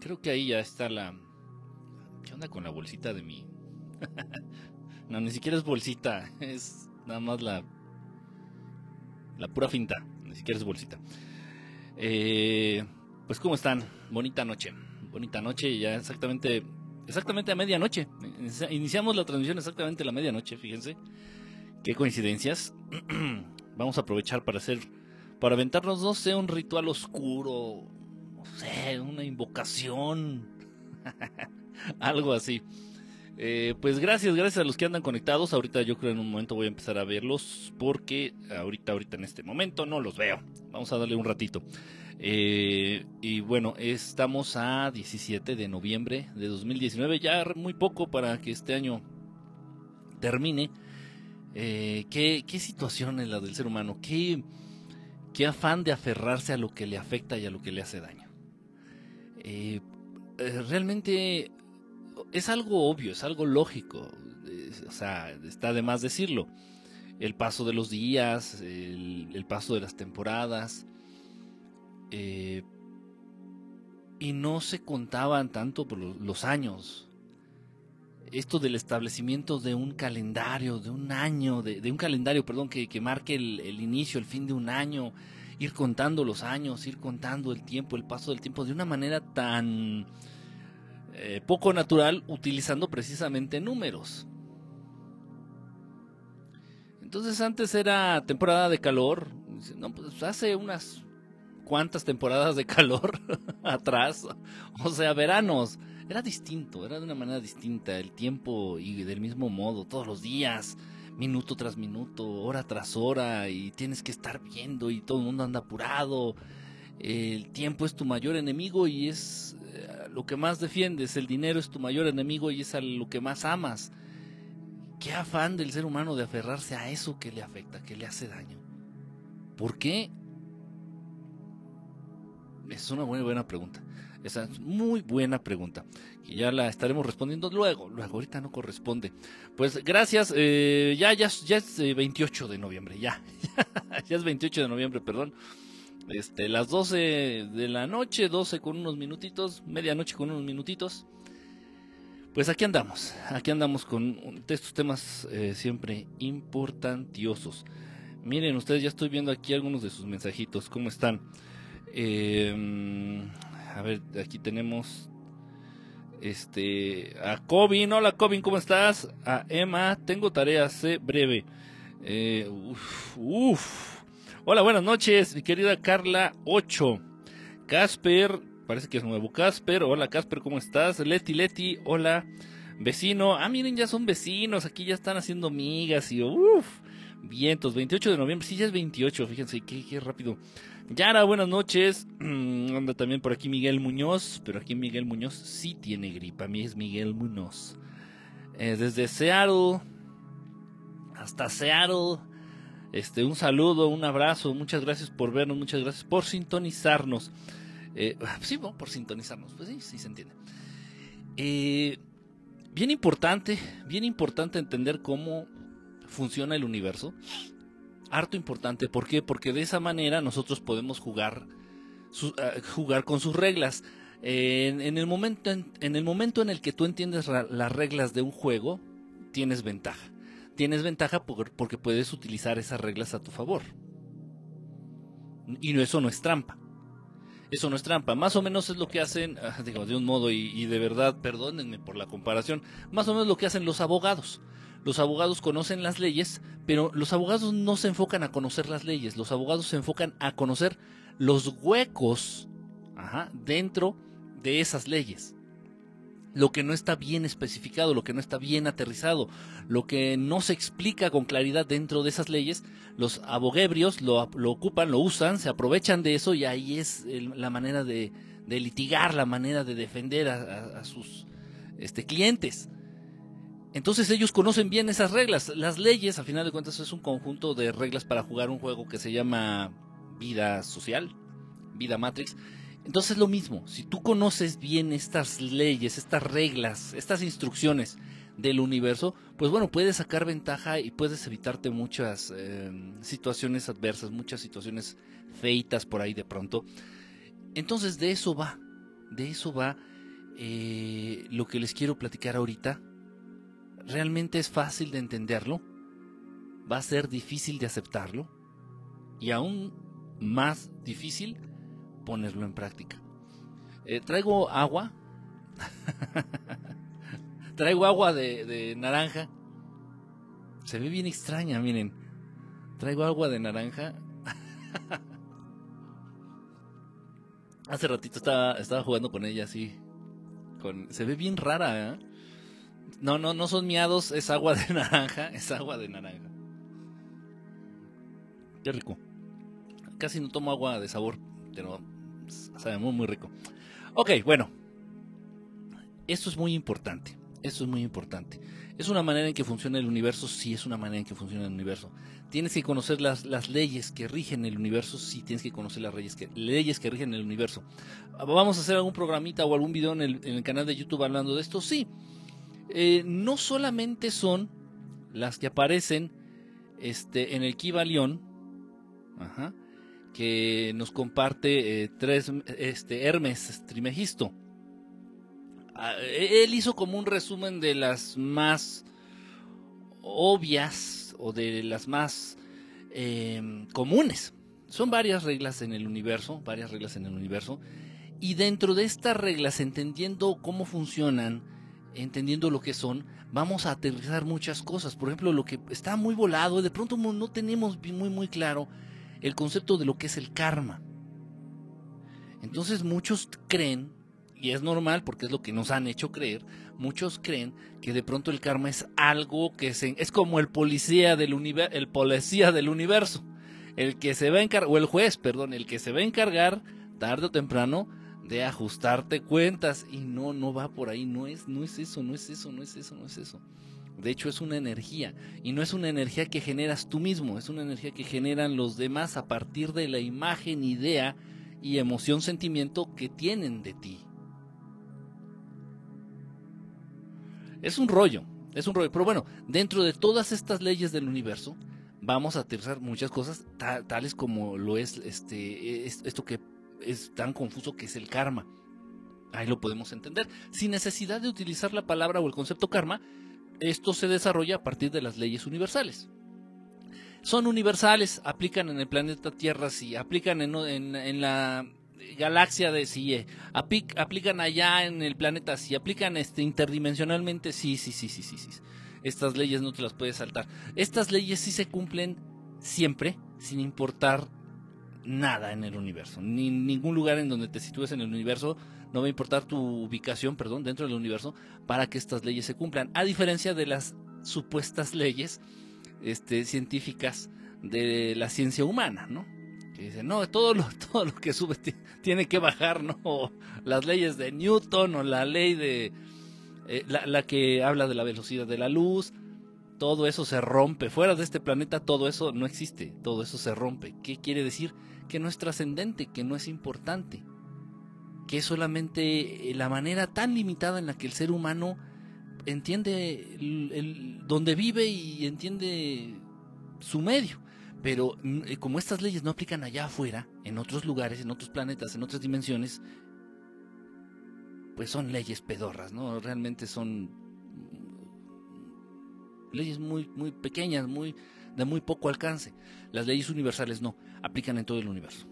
Creo que ahí ya está la... ¿Qué onda con la bolsita de mi... no, ni siquiera es bolsita, es nada más la... La pura finta, ni siquiera es bolsita. Eh, pues ¿cómo están? Bonita noche, bonita noche, ya exactamente, exactamente a medianoche. Iniciamos la transmisión exactamente a la medianoche, fíjense. Qué coincidencias. Vamos a aprovechar para hacer, para aventarnos, no sé, un ritual oscuro, no sé, una invocación, algo así. Eh, pues gracias, gracias a los que andan conectados. Ahorita yo creo en un momento voy a empezar a verlos porque ahorita, ahorita en este momento no los veo. Vamos a darle un ratito. Eh, y bueno, estamos a 17 de noviembre de 2019, ya muy poco para que este año termine. Eh, ¿qué, situación es la del ser humano? ¿Qué, ¿Qué afán de aferrarse a lo que le afecta y a lo que le hace daño? Eh, eh, realmente es algo obvio, es algo lógico. o sea, está de más decirlo. El paso de los días, el, paso de las temporadas. y no se contaban tanto por los años esto del establecimiento de un calendario, de un año, de, un calendario, perdón, que, marque el, inicio, el fin de un año, ir contando los años, ir contando el tiempo, el paso del tiempo, de una manera tan eh, poco natural, utilizando precisamente números. Entonces antes era temporada de calor, no, pues hace unas cuantas temporadas de calor atrás, o sea, veranos era distinto, era de una manera distinta, el tiempo y del mismo modo, todos los días, minuto tras minuto, hora tras hora, y tienes que estar viendo y todo el mundo anda apurado. El tiempo es tu mayor enemigo y es eh, lo que más defiendes, el dinero es tu mayor enemigo y es a lo que más amas. Qué afán del ser humano de aferrarse a eso que le afecta, que le hace daño. ¿Por qué? Es una buena, buena pregunta. Esa es muy buena pregunta. Y ya la estaremos respondiendo luego. Luego, ahorita no corresponde. Pues gracias. Eh, ya, ya, ya es 28 eh, de noviembre. Ya. ya es 28 de noviembre, perdón. Este, las 12 de la noche, 12 con unos minutitos, medianoche con unos minutitos. Pues aquí andamos, aquí andamos con estos temas eh, siempre importantiosos. Miren, ustedes ya estoy viendo aquí algunos de sus mensajitos, ¿cómo están? Eh, a ver, aquí tenemos este a Cobin. Hola Cobin, ¿cómo estás? A Emma, tengo tareas, sé breve. Eh, uf, Hola, buenas noches, mi querida Carla 8. Casper, parece que es nuevo. Casper, hola Casper, ¿cómo estás? Leti, Leti, hola. Vecino, ah, miren, ya son vecinos, aquí ya están haciendo migas y uff, vientos, 28 de noviembre, sí, ya es 28, fíjense, qué, qué rápido. Yara, buenas noches. Anda también por aquí Miguel Muñoz, pero aquí Miguel Muñoz sí tiene gripa. A mí es Miguel Muñoz. Eh, desde Seattle hasta Seattle. Este, un saludo, un abrazo. Muchas gracias por vernos, muchas gracias por sintonizarnos. Eh, sí, por sintonizarnos. Pues sí, sí se entiende. Eh, bien importante, bien importante entender cómo funciona el universo harto importante. ¿Por qué? Porque de esa manera nosotros podemos jugar, eh, jugar con sus reglas. en, el momento, en, el momento en el que tú entiendes las reglas de un juego, tienes ventaja. Tienes ventaja porque puedes utilizar esas reglas a tu favor. Y eso no es trampa. Eso no es trampa. Más o menos es lo que hacen, ah, digo, de un modo y, y de verdad, perdónenme por la comparación, más o menos lo que hacen los abogados los abogados conocen las leyes, pero los abogados no se enfocan a conocer las leyes, los abogados se enfocan a conocer los huecos dentro de esas leyes. Lo que no está bien especificado, lo que no está bien aterrizado, lo que no se explica con claridad dentro de esas leyes, los abogebrios lo, ocupan, lo usan, se aprovechan de eso y ahí es la manera de, litigar, la manera de defender a, sus este, clientes. Entonces ellos conocen bien esas reglas. Las leyes, a final de cuentas, es un conjunto de reglas para jugar un juego que se llama vida social, vida Matrix. Entonces es lo mismo. Si tú conoces bien estas leyes, estas reglas, estas instrucciones del universo, pues bueno, puedes sacar ventaja y puedes evitarte muchas eh, situaciones adversas, muchas situaciones feitas por ahí de pronto. Entonces de eso va, de eso va eh, lo que les quiero platicar ahorita. Realmente es fácil de entenderlo, va a ser difícil de aceptarlo y aún más difícil ponerlo en práctica. Eh, traigo agua, traigo agua de, naranja. Se ve bien extraña, miren. Traigo agua de naranja. Hace ratito estaba, estaba jugando con ella así. Se ve bien rara, ¿eh? No, no, no son miados, es agua de naranja, es agua de naranja. Qué rico. Casi no tomo agua de sabor, pero sabe muy, muy rico. Ok, bueno. Esto es muy importante. Esto es muy importante. ¿Es una manera en que funciona el universo? Sí, es una manera en que funciona el universo. ¿Tienes que conocer las, las leyes que rigen el universo? Sí, tienes que conocer las leyes que, leyes que rigen el universo. ¿Vamos a hacer algún programita o algún video en el, en el canal de YouTube hablando de esto? Sí. Eh, no solamente son las que aparecen este, en el Kibalión, que nos comparte eh, tres, este, Hermes Trimegisto. Ah, e-, él hizo como un resumen de las más obvias o de las más em, comunes. Son varias reglas en el universo, varias reglas en el universo. Y dentro de estas reglas, entendiendo cómo funcionan, entendiendo lo que son, vamos a aterrizar muchas cosas. Por ejemplo, lo que está muy volado, de pronto no tenemos muy muy claro el concepto de lo que es el karma. Entonces muchos creen y es normal porque es lo que nos han hecho creer, muchos creen que de pronto el karma es algo que se, es como el policía del universo, el policía del universo, el que se va a encargar, o el juez, perdón, el que se va a encargar tarde o temprano de ajustarte cuentas y no, no va por ahí, no es, no es eso, no es eso, no es eso, no es eso. De hecho es una energía y no es una energía que generas tú mismo, es una energía que generan los demás a partir de la imagen, idea y emoción, sentimiento que tienen de ti. Es un rollo, es un rollo. Pero bueno, dentro de todas estas leyes del universo, vamos a aterrizar muchas cosas, tales como lo es este, esto que es tan confuso que es el karma. Ahí lo podemos entender. Sin necesidad de utilizar la palabra o el concepto karma, esto se desarrolla a partir de las leyes universales. Son universales, aplican en el planeta Tierra, sí, aplican en, en la galaxia de si aplican allá en el planeta, si aplican este interdimensionalmente, sí, sí, sí, sí, sí, sí. Estas leyes no te las puedes saltar. Estas leyes sí se cumplen siempre, sin importar nada en el universo. Ni ningún lugar en donde te sitúes en el universo no va a importar tu ubicación, perdón, dentro del universo para que estas leyes se cumplan. A diferencia de las supuestas leyes este, científicas de la ciencia humana, ¿no? dice, no, todo lo, todo lo que sube tiene que bajar, ¿no? Las leyes de Newton o la ley de... Eh, la, que habla de la velocidad de la luz, todo eso se rompe. Fuera de este planeta todo eso no existe, todo eso se rompe. ¿Qué quiere decir? Que no es trascendente, que no es importante, que es solamente la manera tan limitada en la que el ser humano entiende el, donde vive y entiende su medio. Pero mm, eh, como estas leyes no aplican allá afuera, en otros lugares, en otros planetas, en otras dimensiones, pues son leyes pedorras, ¿no? Realmente son leyes muy, muy pequeñas, muy, de muy poco alcance. Las leyes universales no, aplican en todo el universo.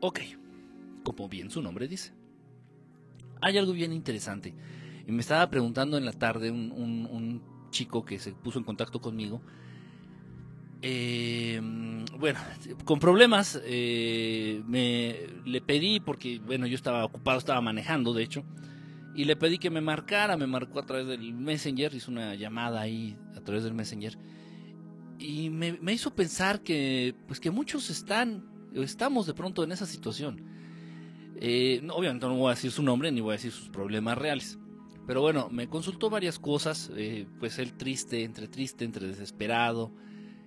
Ok, como bien su nombre dice. Hay algo bien interesante. Y me estaba preguntando en la tarde un, un chico que se puso en contacto conmigo eh, bueno, con problemas eh, me le pedí porque bueno yo estaba ocupado, estaba manejando de hecho y le pedí que me marcara, me marcó a través del Messenger, hizo una llamada ahí a través del Messenger y me, hizo pensar que pues que muchos están estamos de pronto en esa situación. Eh, obviamente no voy a decir su nombre ni voy a decir sus problemas reales. Pero bueno, me consultó varias cosas, eh, pues él triste, entre triste, entre desesperado,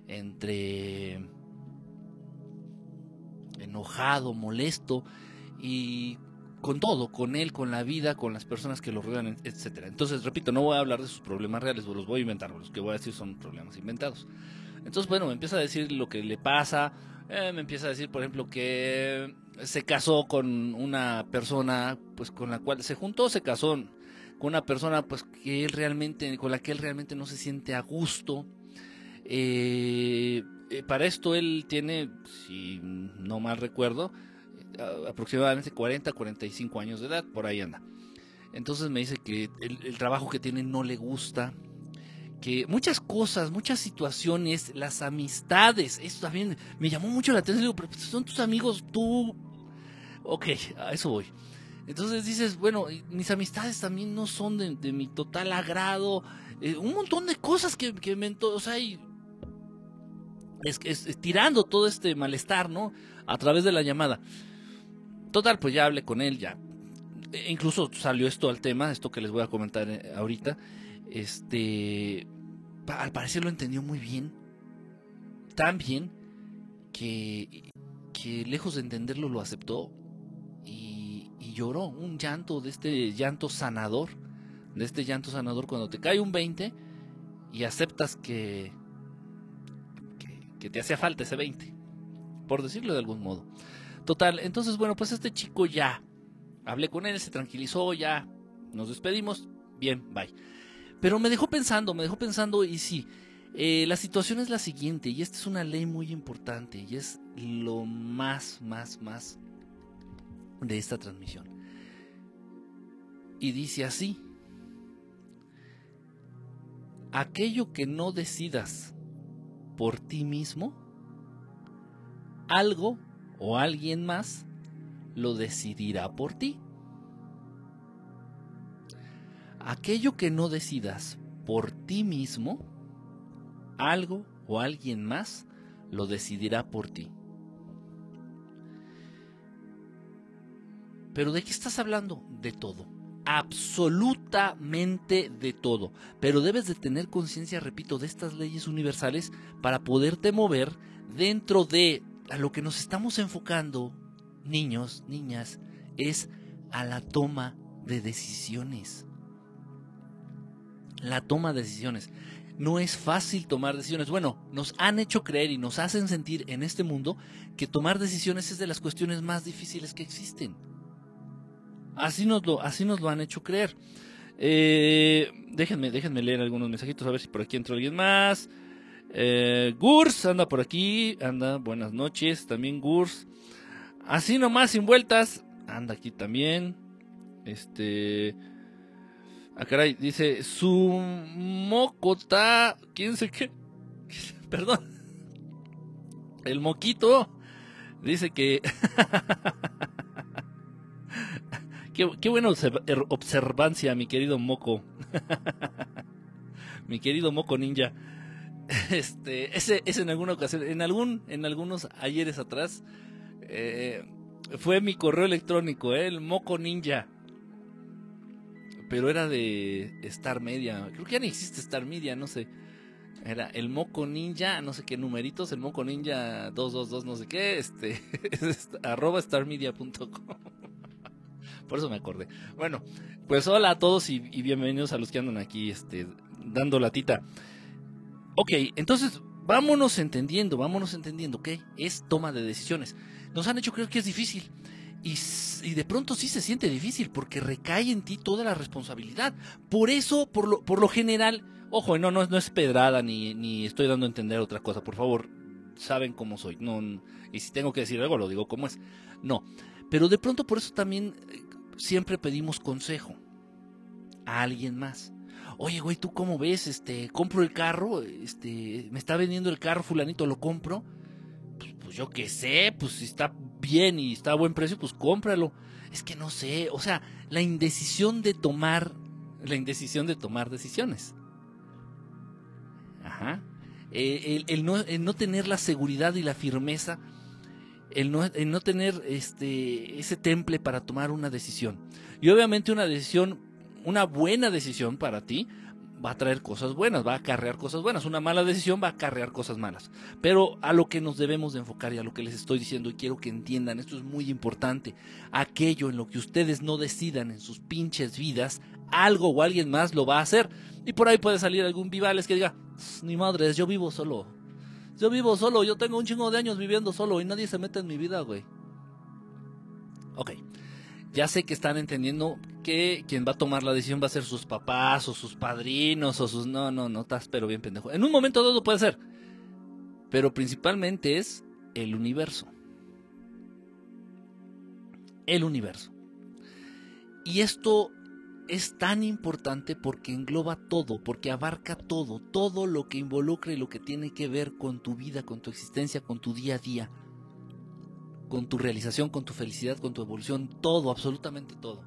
entre enojado, molesto y con todo, con él, con la vida, con las personas que lo rodean, etcétera. Entonces, repito, no voy a hablar de sus problemas reales, los voy a inventar, los que voy a decir son problemas inventados. Entonces, bueno, me empieza a decir lo que le pasa, eh, me empieza a decir, por ejemplo, que se casó con una persona pues con la cual se juntó, se casó con una persona pues que él realmente, con la que él realmente no se siente a gusto. Eh, eh, para esto él tiene, si no mal recuerdo, aproximadamente 40, 45 años de edad, por ahí anda. Entonces me dice que el, trabajo que tiene no le gusta, que muchas cosas, muchas situaciones, las amistades, esto también me llamó mucho la atención, digo, pero pues, son tus amigos, tú... Ok, a eso voy. Entonces dices, bueno, mis amistades también no son de, mi total agrado, eh, un montón de cosas que, que me... O sea, es, es, tirando todo este malestar, ¿no? A través de la llamada. Total, pues ya hablé con él, ya. E incluso salió esto al tema, esto que les voy a comentar eh, ahorita. Este, al parecer lo entendió muy bien. Tan bien que, que lejos de entenderlo lo aceptó y, y lloró. Un llanto de este llanto sanador. De este llanto sanador cuando te cae un 20 y aceptas que, que te hacía falta ese 20, por decirlo de algún modo. Total, entonces bueno, pues este chico ya, hablé con él, se tranquilizó, ya, nos despedimos, bien, bye. Pero me dejó pensando, me dejó pensando y sí, eh, la situación es la siguiente, y esta es una ley muy importante, y es lo más, más, más de esta transmisión. Y dice así, aquello que no decidas por ti mismo, algo o alguien más lo decidirá por ti. Aquello que no decidas por ti mismo, algo o alguien más lo decidirá por ti. Pero ¿de qué estás hablando? De todo absolutamente de todo. Pero debes de tener conciencia, repito, de estas leyes universales para poderte mover dentro de a lo que nos estamos enfocando, niños, niñas, es a la toma de decisiones. La toma de decisiones. No es fácil tomar decisiones. Bueno, nos han hecho creer y nos hacen sentir en este mundo que tomar decisiones es de las cuestiones más difíciles que existen. Así nos lo, así nos lo han hecho creer. Eh, déjenme, déjenme leer algunos mensajitos a ver si por aquí entra alguien más. Eh, Gurs anda por aquí, anda, buenas noches, también Gurs. Así nomás, sin vueltas, anda aquí también. Este. Ah, caray, dice, su mocota, quién sé qué. Perdón. El moquito dice que Qué, buena er, observancia, mi querido Moco. mi querido Moco Ninja. Este, ese, ese en alguna ocasión, en algún, en algunos ayeres atrás, eh, fue mi correo electrónico, eh, el Moco Ninja. Pero era de Star Media. Creo que ya ni existe Star Media, no sé. Era el Moco Ninja, no sé qué numeritos, el Moco Ninja 222, no sé qué, este, arroba starmedia.com. Por eso me acordé. Bueno, pues hola a todos y, bienvenidos a los que andan aquí este, dando latita. Ok, entonces vámonos entendiendo, vámonos entendiendo, ¿ok? Es toma de decisiones. Nos han hecho creer que es difícil. Y, de pronto sí se siente difícil porque recae en ti toda la responsabilidad. Por eso, por lo, por lo general, ojo, no, no, no es pedrada ni, ni estoy dando a entender otra cosa, por favor, saben cómo soy. No, y si tengo que decir algo, lo digo como es. No, pero de pronto por eso también eh, siempre pedimos consejo a alguien más. Oye, güey, ¿tú cómo ves? Este, compro el carro, este, me está vendiendo el carro fulanito, ¿lo compro? Pues, pues, yo qué sé, pues si está bien y está a buen precio, pues cómpralo. Es que no sé, o sea, la indecisión de tomar, la indecisión de tomar decisiones. Ajá. Eh, el, no, el no tener la seguridad y la firmeza el no, tener este, ese temple para tomar una decisión. Y obviamente una decisión, una buena decisión para ti, va a traer cosas buenas, va a acarrear cosas buenas. Una mala decisión va a acarrear cosas malas. Pero a lo que nos debemos de enfocar y a lo que les estoy diciendo y quiero que entiendan, esto es muy importante. Aquello en lo que ustedes no decidan en sus pinches vidas, algo o alguien más lo va a hacer. Y por ahí puede salir algún vivales que diga, ni madres, yo vivo solo. Yo vivo solo, yo tengo un chingo de años viviendo solo y nadie se mete en mi vida, güey. Ok. Ya sé que están entendiendo que quien va a tomar la decisión va a ser sus papás o sus padrinos o sus... No, no, no, estás pero bien pendejo. En un momento dado puede ser. Pero principalmente es el universo. El universo. Y esto es tan importante porque engloba todo, porque abarca todo, todo lo que involucra y lo que tiene que ver con tu vida, con tu existencia, con tu día a día, con tu realización, con tu felicidad, con tu evolución, todo, absolutamente todo.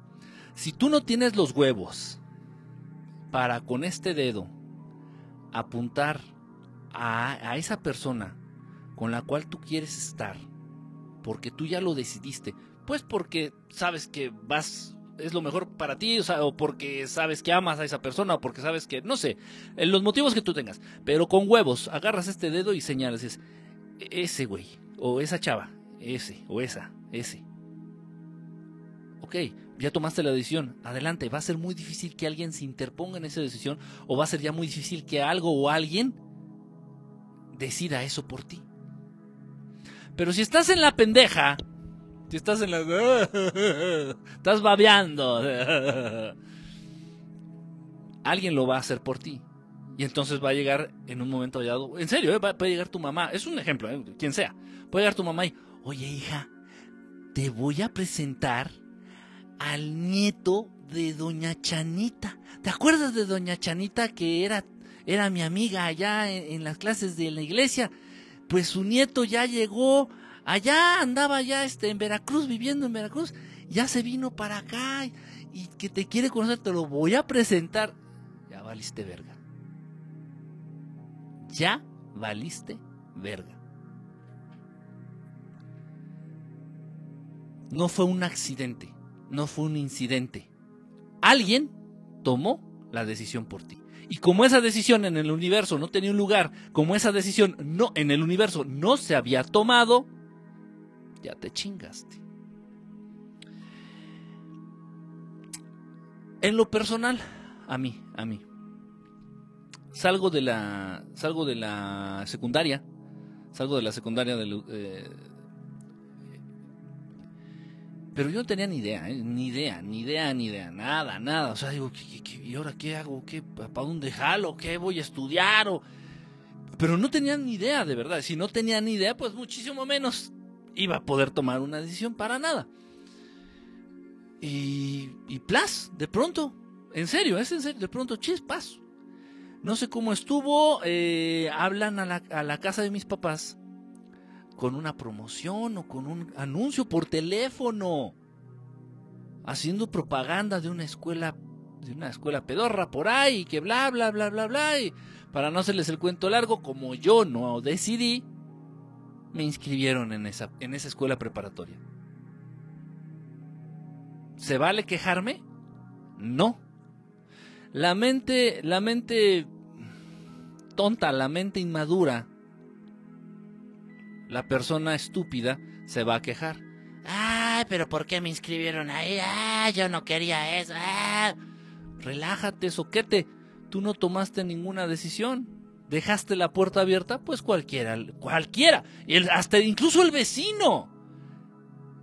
Si tú no tienes los huevos para con este dedo apuntar a, esa persona con la cual tú quieres estar, porque tú ya lo decidiste, pues porque sabes que vas es lo mejor para ti, o, porque sabes que amas a esa persona, o porque sabes que, no sé, en los motivos que tú tengas. Pero con huevos, agarras este dedo y señalas, es ese güey, o esa chava, ese, o esa, ese. Ok, ya tomaste la decisión, adelante, va a ser muy difícil que alguien se interponga en esa decisión, o va a ser ya muy difícil que algo o alguien decida eso por ti. Pero si estás en la pendeja, si estás en la... estás babeando. Alguien lo va a hacer por ti. Y entonces va a llegar en un momento hallado. En serio, ¿eh? puede llegar tu mamá. Es un ejemplo, ¿eh? quien sea. Puede llegar tu mamá y, oye hija, te voy a presentar al nieto de doña Chanita. ¿Te acuerdas de doña Chanita que era, era mi amiga allá en las clases de la iglesia? Pues su nieto ya llegó Allá andaba ya este, en Veracruz, viviendo en Veracruz, ya se vino para acá y, que te quiere conocer, te lo voy a presentar. Ya valiste verga. Ya valiste verga. No fue un accidente, no fue un incidente. Alguien tomó la decisión por ti. Y como esa decisión en el universo no tenía un lugar, como esa decisión no en el universo no se había tomado, ya te chingaste. En lo personal, a mí, a mí. Salgo de la, salgo de la secundaria, salgo de la secundaria de, eh, pero yo no tenía ni idea, ¿eh? ni idea, ni idea, ni idea, nada, nada. O sea, digo, y ahora qué hago? ¿Qué, ¿Para dónde jalo? ¿Qué voy a estudiar? O... Pero no tenía ni idea, de verdad. Si no tenía ni idea, pues muchísimo menos iba a poder tomar una decisión para nada. Y, y plas, de pronto, en serio, es en serio, de pronto, chispas. No sé cómo estuvo, eh, hablan a la, a la casa de mis papás con una promoción o con un anuncio por teléfono, haciendo propaganda de una escuela, de una escuela pedorra por ahí, que bla, bla, bla, bla, bla, y para no hacerles el cuento largo, como yo no decidí, me inscribieron en esa, en esa escuela preparatoria. ¿Se vale quejarme? No. La mente, la mente tonta, la mente inmadura, la persona estúpida se va a quejar. Ay, pero ¿por qué me inscribieron ahí? Ah, yo no quería eso. Ah. Relájate, soquete. Tú no tomaste ninguna decisión dejaste la puerta abierta, pues cualquiera, cualquiera, hasta incluso el vecino.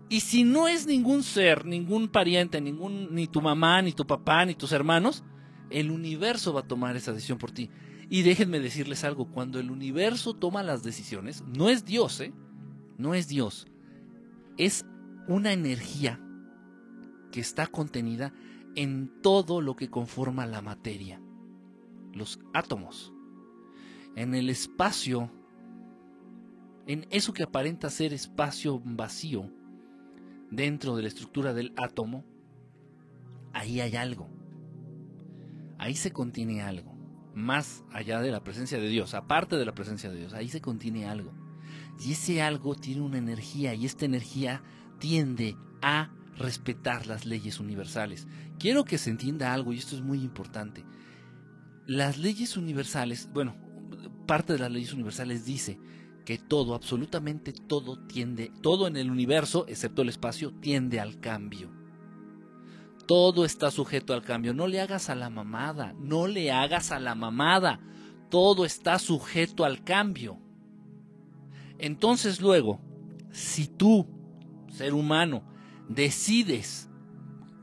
Y si no es ningún ser, ningún pariente, ningún, ni tu mamá, ni tu papá, ni tus hermanos, el universo va a tomar esa decisión por ti. Y déjenme decirles algo, cuando el universo toma las decisiones, no es Dios, ¿eh? No es Dios. Es una energía que está contenida en todo lo que conforma la materia. Los átomos en el espacio, en eso que aparenta ser espacio vacío dentro de la estructura del átomo, ahí hay algo. Ahí se contiene algo. Más allá de la presencia de Dios, aparte de la presencia de Dios, ahí se contiene algo. Y ese algo tiene una energía y esta energía tiende a respetar las leyes universales. Quiero que se entienda algo y esto es muy importante. Las leyes universales, bueno, parte de las leyes universales dice que todo, absolutamente todo tiende, todo en el universo, excepto el espacio, tiende al cambio. Todo está sujeto al cambio. No le hagas a la mamada, no le hagas a la mamada. Todo está sujeto al cambio. Entonces luego, si tú, ser humano, decides,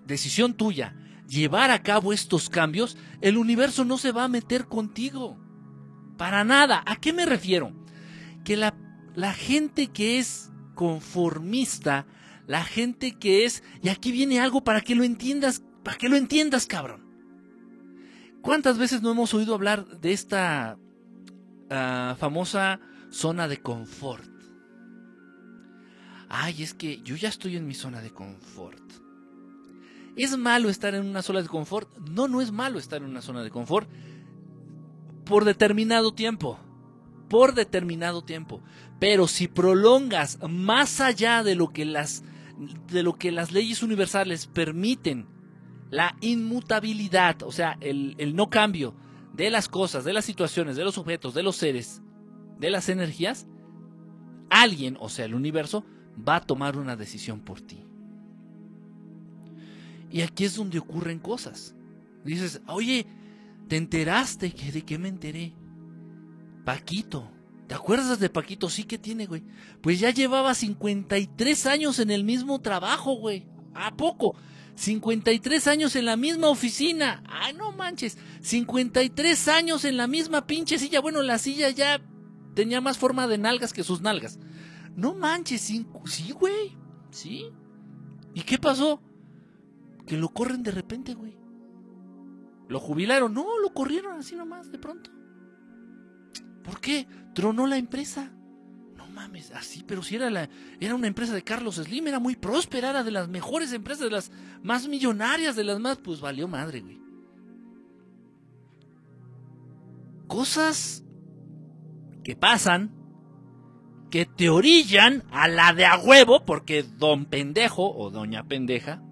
decisión tuya, llevar a cabo estos cambios, el universo no se va a meter contigo. Para nada. ¿A qué me refiero? Que la, la gente que es conformista, la gente que es, y aquí viene algo para que lo entiendas, para que lo entiendas, cabrón. ¿Cuántas veces no hemos oído hablar de esta ah, famosa zona de confort? Ay, es que yo ya estoy en mi zona de confort. ¿Es malo estar en una zona de confort? No, no es malo estar en una zona de confort por determinado tiempo. Por determinado tiempo. Pero si prolongas más allá de lo que las, de lo que las leyes universales permiten, la inmutabilidad, o sea, el, el no cambio de las cosas, de las situaciones, de los objetos, de los seres, de las energías, alguien, o sea, el universo, va a tomar una decisión por ti. Y aquí es donde ocurren cosas. Dices, oye, ¿te enteraste? ¿De qué me enteré? Paquito. ¿Te acuerdas de Paquito? Sí que tiene, güey. Pues ya llevaba 53 años en el mismo trabajo, güey. ¿A poco? 53 años en la misma oficina. Ay, no manches. 53 años en la misma pinche silla. Bueno, la silla ya tenía más forma de nalgas que sus nalgas. No manches, sí, güey. Sí. ¿Y qué pasó? que lo corren de repente, güey. Lo jubilaron, no, lo corrieron así nomás, de pronto. ¿Por qué? Tronó la empresa. No mames, así, pero si era la era una empresa de Carlos Slim, era muy próspera, era de las mejores empresas, de las más millonarias, de las más, pues valió madre, güey. Cosas que pasan que te orillan a la de a huevo, porque don pendejo o doña pendeja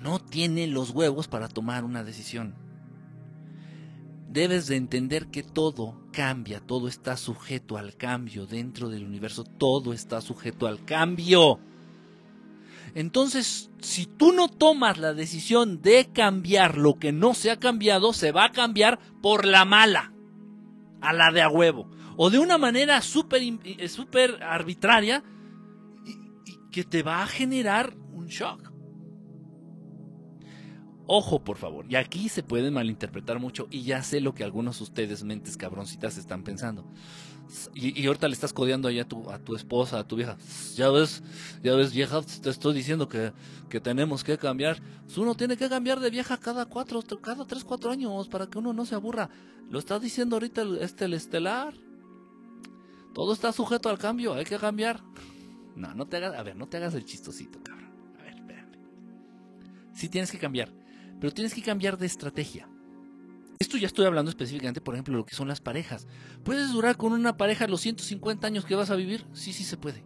no tiene los huevos para tomar una decisión. Debes de entender que todo cambia, todo está sujeto al cambio dentro del universo, todo está sujeto al cambio. Entonces, si tú no tomas la decisión de cambiar lo que no se ha cambiado, se va a cambiar por la mala, a la de a huevo, o de una manera súper eh, super arbitraria y que te va a generar un shock. Ojo, por favor. Y aquí se puede malinterpretar mucho. Y ya sé lo que algunos de ustedes, mentes cabroncitas, están pensando. Y, ahorita le estás codeando ahí a tu, esposa, a tu vieja. Ya ves, ya ves, vieja, te estoy diciendo que, que tenemos que cambiar. Uno tiene que cambiar de vieja cada cuatro, cada tres, cuatro años para que uno no se aburra. Lo está diciendo ahorita el, este, el estelar. Todo está sujeto al cambio, hay que cambiar. No, no te hagas, a ver, no te hagas el chistosito, cabrón. A ver, espérame. Sí tienes que cambiar pero tienes que cambiar de estrategia. Esto ya estoy hablando específicamente, por ejemplo, de lo que son las parejas. ¿Puedes durar con una pareja los 150 años que vas a vivir? Sí, sí se puede.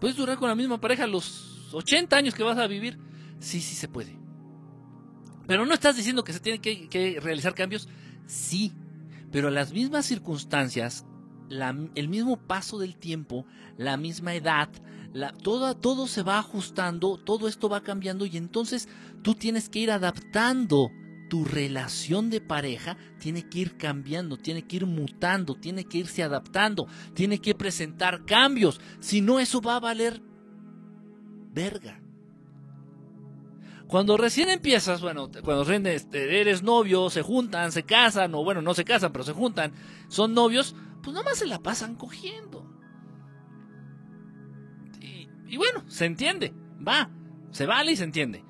¿Puedes durar con la misma pareja los 80 años que vas a vivir? Sí, sí se puede. Pero no estás diciendo que se tienen que, realizar cambios. Sí, pero las mismas circunstancias, el mismo paso del tiempo, la misma edad, todo, todo se va ajustando, todo esto va cambiando y entonces tú tienes que ir adaptando tu relación de pareja tiene que ir cambiando, tiene que ir mutando, tiene que irse adaptando, tiene que presentar cambios. Si no, eso va a valer verga. Cuando recién empiezas, bueno, cuando recién este, eres novio, se juntan, se casan, o bueno, no se casan, pero se juntan, son novios, pues nomás se la pasan cogiendo. Y bueno, se entiende, va, se vale y se entiende.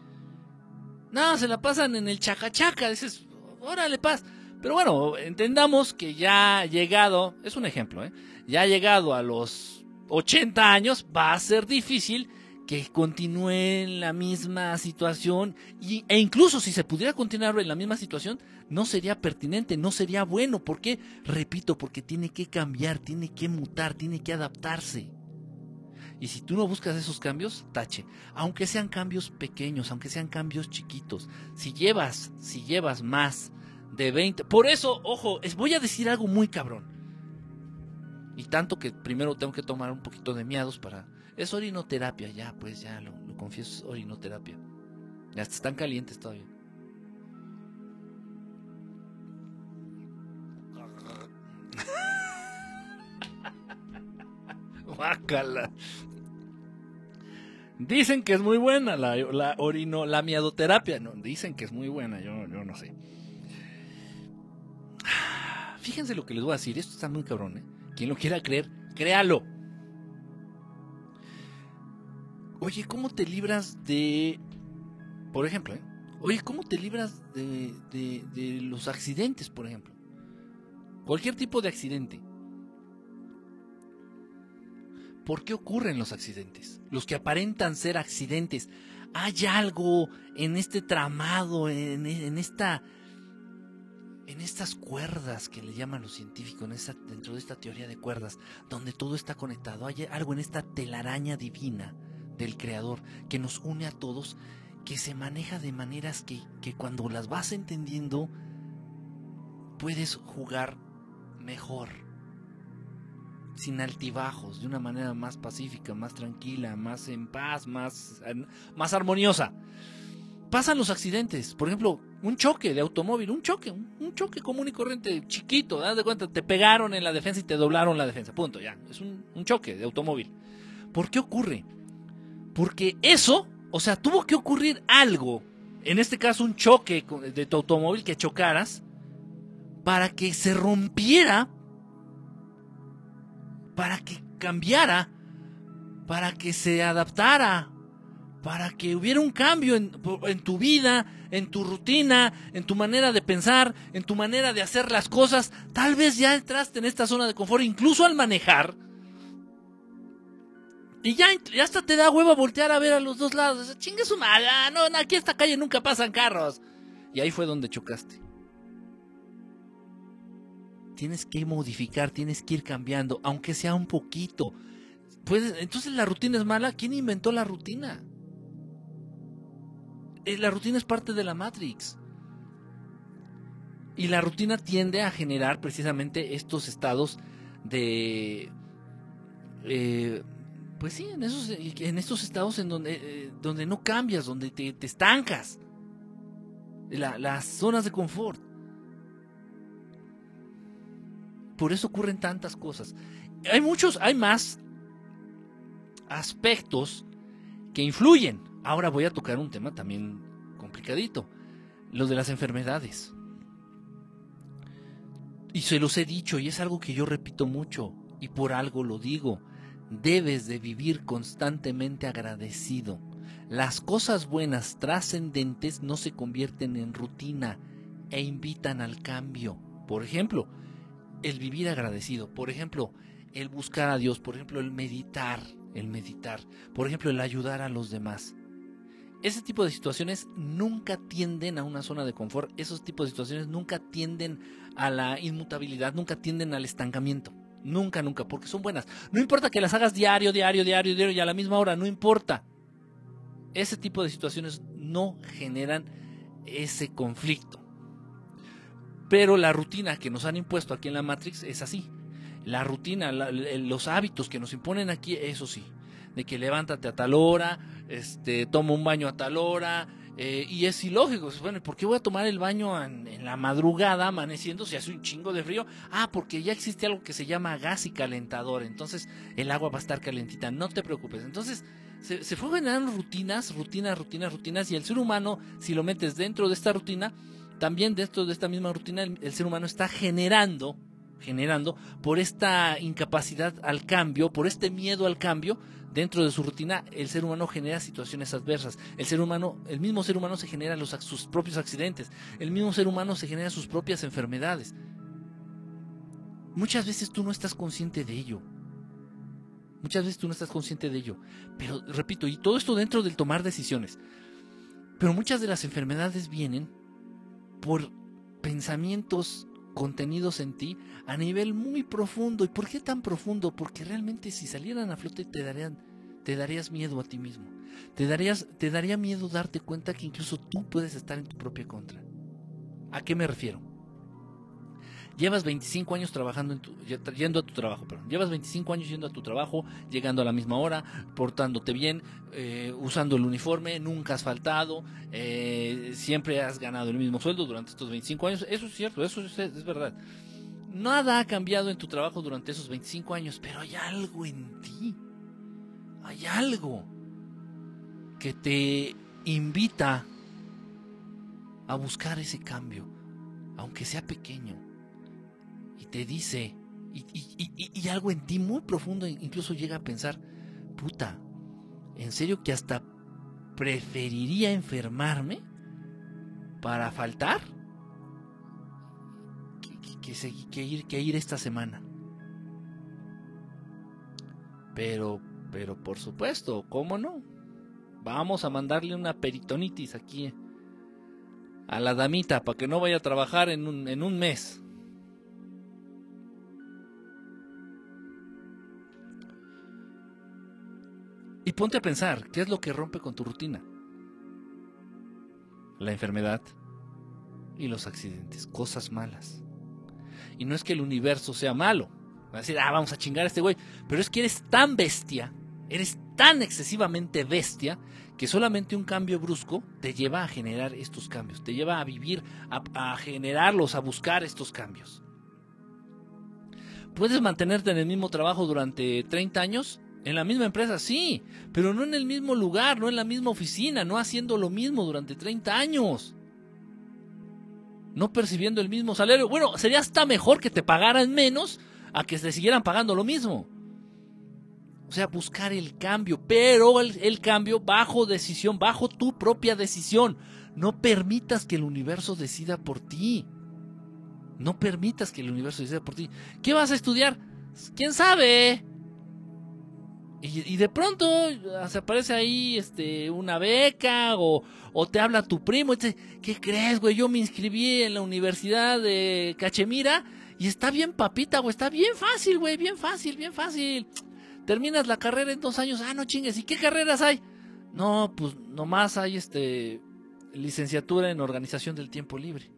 No, se la pasan en el chacachaca, dices, órale paz. Pero bueno, entendamos que ya llegado, es un ejemplo, ¿eh? ya llegado a los 80 años, va a ser difícil que continúe en la misma situación y, e incluso si se pudiera continuar en la misma situación, no sería pertinente, no sería bueno. ¿Por qué? Repito, porque tiene que cambiar, tiene que mutar, tiene que adaptarse. Y si tú no buscas esos cambios, tache. Aunque sean cambios pequeños, aunque sean cambios chiquitos. Si llevas, si llevas más de 20. Por eso, ojo, es, voy a decir algo muy cabrón. Y tanto que primero tengo que tomar un poquito de miados para. Es orinoterapia, ya, pues ya lo, confieso, es orinoterapia. Ya están calientes todavía. Guácala. Dicen que es muy buena la, orino, la miadoterapia. No, dicen que es muy buena, yo, yo no sé. Fíjense lo que les voy a decir, esto está muy cabrón, ¿eh? Quien lo quiera creer, créalo. Oye, ¿cómo te libras de... Por ejemplo, ¿eh? Oye, ¿cómo te libras de, de, de los accidentes, por ejemplo? Cualquier tipo de accidente. ¿Por qué ocurren los accidentes? Los que aparentan ser accidentes. Hay algo en este tramado, en, esta. En estas cuerdas que le llaman los científicos, dentro de esta teoría de cuerdas, donde todo está conectado. Hay algo en esta telaraña divina del Creador que nos une a todos, que se maneja de maneras que, que cuando las vas entendiendo, puedes jugar mejor sin altibajos, de una manera más pacífica, más tranquila, más en paz, más, más armoniosa. Pasan los accidentes, por ejemplo, un choque de automóvil, un choque, un, choque común y corriente, chiquito, das de cuenta, te pegaron en la defensa y te doblaron la defensa, punto, ya, es un, un choque de automóvil. ¿Por qué ocurre? Porque eso, o sea, tuvo que ocurrir algo, en este caso un choque de tu automóvil que chocaras, para que se rompiera para que cambiara, para que se adaptara, para que hubiera un cambio en, tu vida, en tu rutina, en tu manera de pensar, en tu manera de hacer las cosas. Tal vez ya entraste en esta zona de confort, incluso al manejar. Y ya, ya hasta te da huevo voltear a ver a los dos lados. Chingue su madre, ah, no, aquí esta calle nunca pasan carros. Y ahí fue donde chocaste tienes que modificar, tienes que ir cambiando, aunque sea un poquito. Pues, entonces la rutina es mala. ¿Quién inventó la rutina? Eh, la rutina es parte de la Matrix. Y la rutina tiende a generar precisamente estos estados de... Eh, pues sí, en, esos, en estos estados en donde, eh, donde no cambias, donde te, estancas. las zonas de confort. Por eso ocurren tantas cosas. Hay muchos, hay más aspectos que influyen. Ahora voy a tocar un tema también complicadito, lo de las enfermedades. Y se los he dicho y es algo que yo repito mucho y por algo lo digo. Debes de vivir constantemente agradecido. Las cosas buenas trascendentes no se convierten en rutina e invitan al cambio. Por ejemplo, el vivir agradecido, por ejemplo, el buscar a Dios, por ejemplo, el meditar, el meditar, por ejemplo, el ayudar a los demás. Ese tipo de situaciones nunca tienden a una zona de confort, esos tipos de situaciones nunca tienden a la inmutabilidad, nunca tienden al estancamiento. Nunca, nunca, porque son buenas. No importa que las hagas diario, diario, diario, diario y a la misma hora, no importa. Ese tipo de situaciones no generan ese conflicto. Pero la rutina que nos han impuesto aquí en la Matrix es así. La rutina, los hábitos que nos imponen aquí, eso sí. De que levántate a tal hora, este, toma un baño a tal hora, eh, y es ilógico. Bueno, ¿por qué voy a tomar el baño en, la madrugada, amaneciendo, si hace un chingo de frío? Ah, porque ya existe algo que se llama gas y calentador. Entonces el agua va a estar calentita. No te preocupes. Entonces se, se fue generando rutinas, rutinas, rutinas, rutinas. Y el ser humano, si lo metes dentro de esta rutina, también dentro de esta misma rutina el, ser humano está generando, generando por esta incapacidad al cambio, por este miedo al cambio, dentro de su rutina el ser humano genera situaciones adversas. El ser humano, el mismo ser humano se genera los, sus propios accidentes. El mismo ser humano se genera sus propias enfermedades. Muchas veces tú no estás consciente de ello. Muchas veces tú no estás consciente de ello. Pero repito, y todo esto dentro del tomar decisiones. Pero muchas de las enfermedades vienen por pensamientos contenidos en ti a nivel muy profundo. ¿Y por qué tan profundo? Porque realmente si salieran a flote te darían te darías miedo a ti mismo. Te darías te daría miedo darte cuenta que incluso tú puedes estar en tu propia contra. ¿A qué me refiero? Llevas 25 años trabajando en tu, yendo a tu trabajo, perdón. Llevas 25 años yendo a tu trabajo, llegando a la misma hora, portándote bien, eh, usando el uniforme, nunca has faltado, eh, siempre has ganado el mismo sueldo durante estos 25 años. Eso es cierto, eso es, es verdad. Nada ha cambiado en tu trabajo durante esos 25 años, pero hay algo en ti. Hay algo. que te invita a buscar ese cambio, aunque sea pequeño, te dice, y, algo en ti muy profundo incluso llega a pensar, puta, ¿en serio que hasta preferiría enfermarme para faltar que, ir, que ir esta semana? Pero, pero por supuesto, ¿cómo no? Vamos a mandarle una peritonitis aquí a la damita para que no vaya a trabajar en un, en un mes. Y ponte a pensar, ¿qué es lo que rompe con tu rutina? La enfermedad y los accidentes, cosas malas. Y no es que el universo sea malo. Va a decir, ah, vamos a chingar a este güey. Pero es que eres tan bestia, eres tan excesivamente bestia, que solamente un cambio brusco te lleva a generar estos cambios. Te lleva a vivir, a, a generarlos, a buscar estos cambios. ¿Puedes mantenerte en el mismo trabajo durante 30 años? En la misma empresa, sí, pero no en el mismo lugar, no en la misma oficina, no haciendo lo mismo durante 30 años. No percibiendo el mismo salario. Bueno, sería hasta mejor que te pagaran menos a que te siguieran pagando lo mismo. O sea, buscar el cambio, pero el, el, cambio bajo decisión, bajo tu propia decisión. No permitas que el universo decida por ti. No permitas que el universo decida por ti. ¿Qué vas a estudiar? ¿Quién sabe? Y, de pronto se aparece ahí este, una beca o, te habla tu primo y dice, ¿qué crees, güey? Yo me inscribí en la Universidad de Cachemira y está bien papita, güey, está bien fácil, güey, bien fácil, bien fácil. Terminas la carrera en dos años, ah, no chingues, ¿y qué carreras hay? No, pues nomás hay este licenciatura en organización del tiempo libre.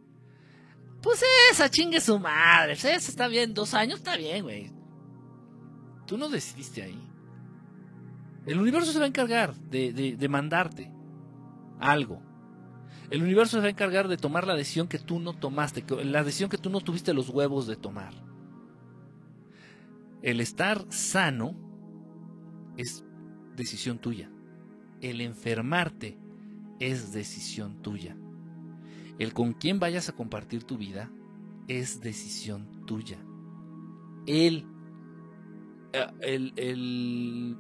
Pues esa chingue su madre, esa está bien, dos años está bien, güey. Tú no decidiste ahí. El universo se va a encargar de, mandarte algo. El universo se va a encargar de tomar la decisión que tú no tomaste, la decisión que tú no tuviste los huevos de tomar. El estar sano es decisión tuya. El enfermarte es decisión tuya. El con quién vayas a compartir tu vida es decisión tuya. El, eh, el, el